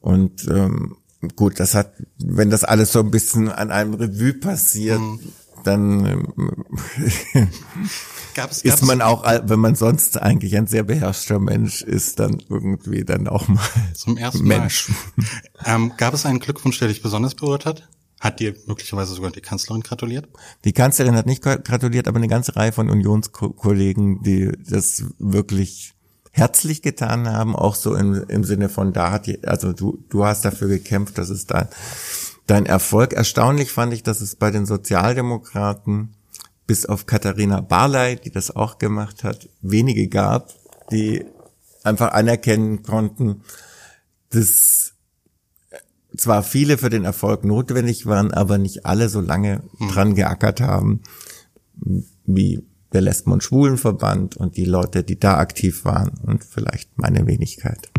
Und ähm, gut, das hat, wenn das alles so ein bisschen an einem Revue passiert, mhm. dann ähm, gab's, gab's, ist man auch, wenn man sonst eigentlich ein sehr beherrschter Mensch ist, dann irgendwie dann auch mal zum ersten Mensch. Mal. Ähm, gab es einen Glückwunsch, der dich besonders berührt hat? Hat dir möglicherweise sogar die Kanzlerin gratuliert? Die Kanzlerin hat nicht gratuliert, aber eine ganze Reihe von Unionskollegen, die das wirklich herzlich getan haben, auch so im, im Sinne von, da hat die, also du, du hast dafür gekämpft, das ist dein, dein Erfolg. Erstaunlich fand ich, dass es bei den Sozialdemokraten bis auf Katharina Barley, die das auch gemacht hat, wenige gab, die einfach anerkennen konnten, dass zwar viele für den Erfolg notwendig waren, aber nicht alle so lange hm. dran geackert haben, wie der Lesben- und Schwulenverband und die Leute, die da aktiv waren und vielleicht meine Wenigkeit.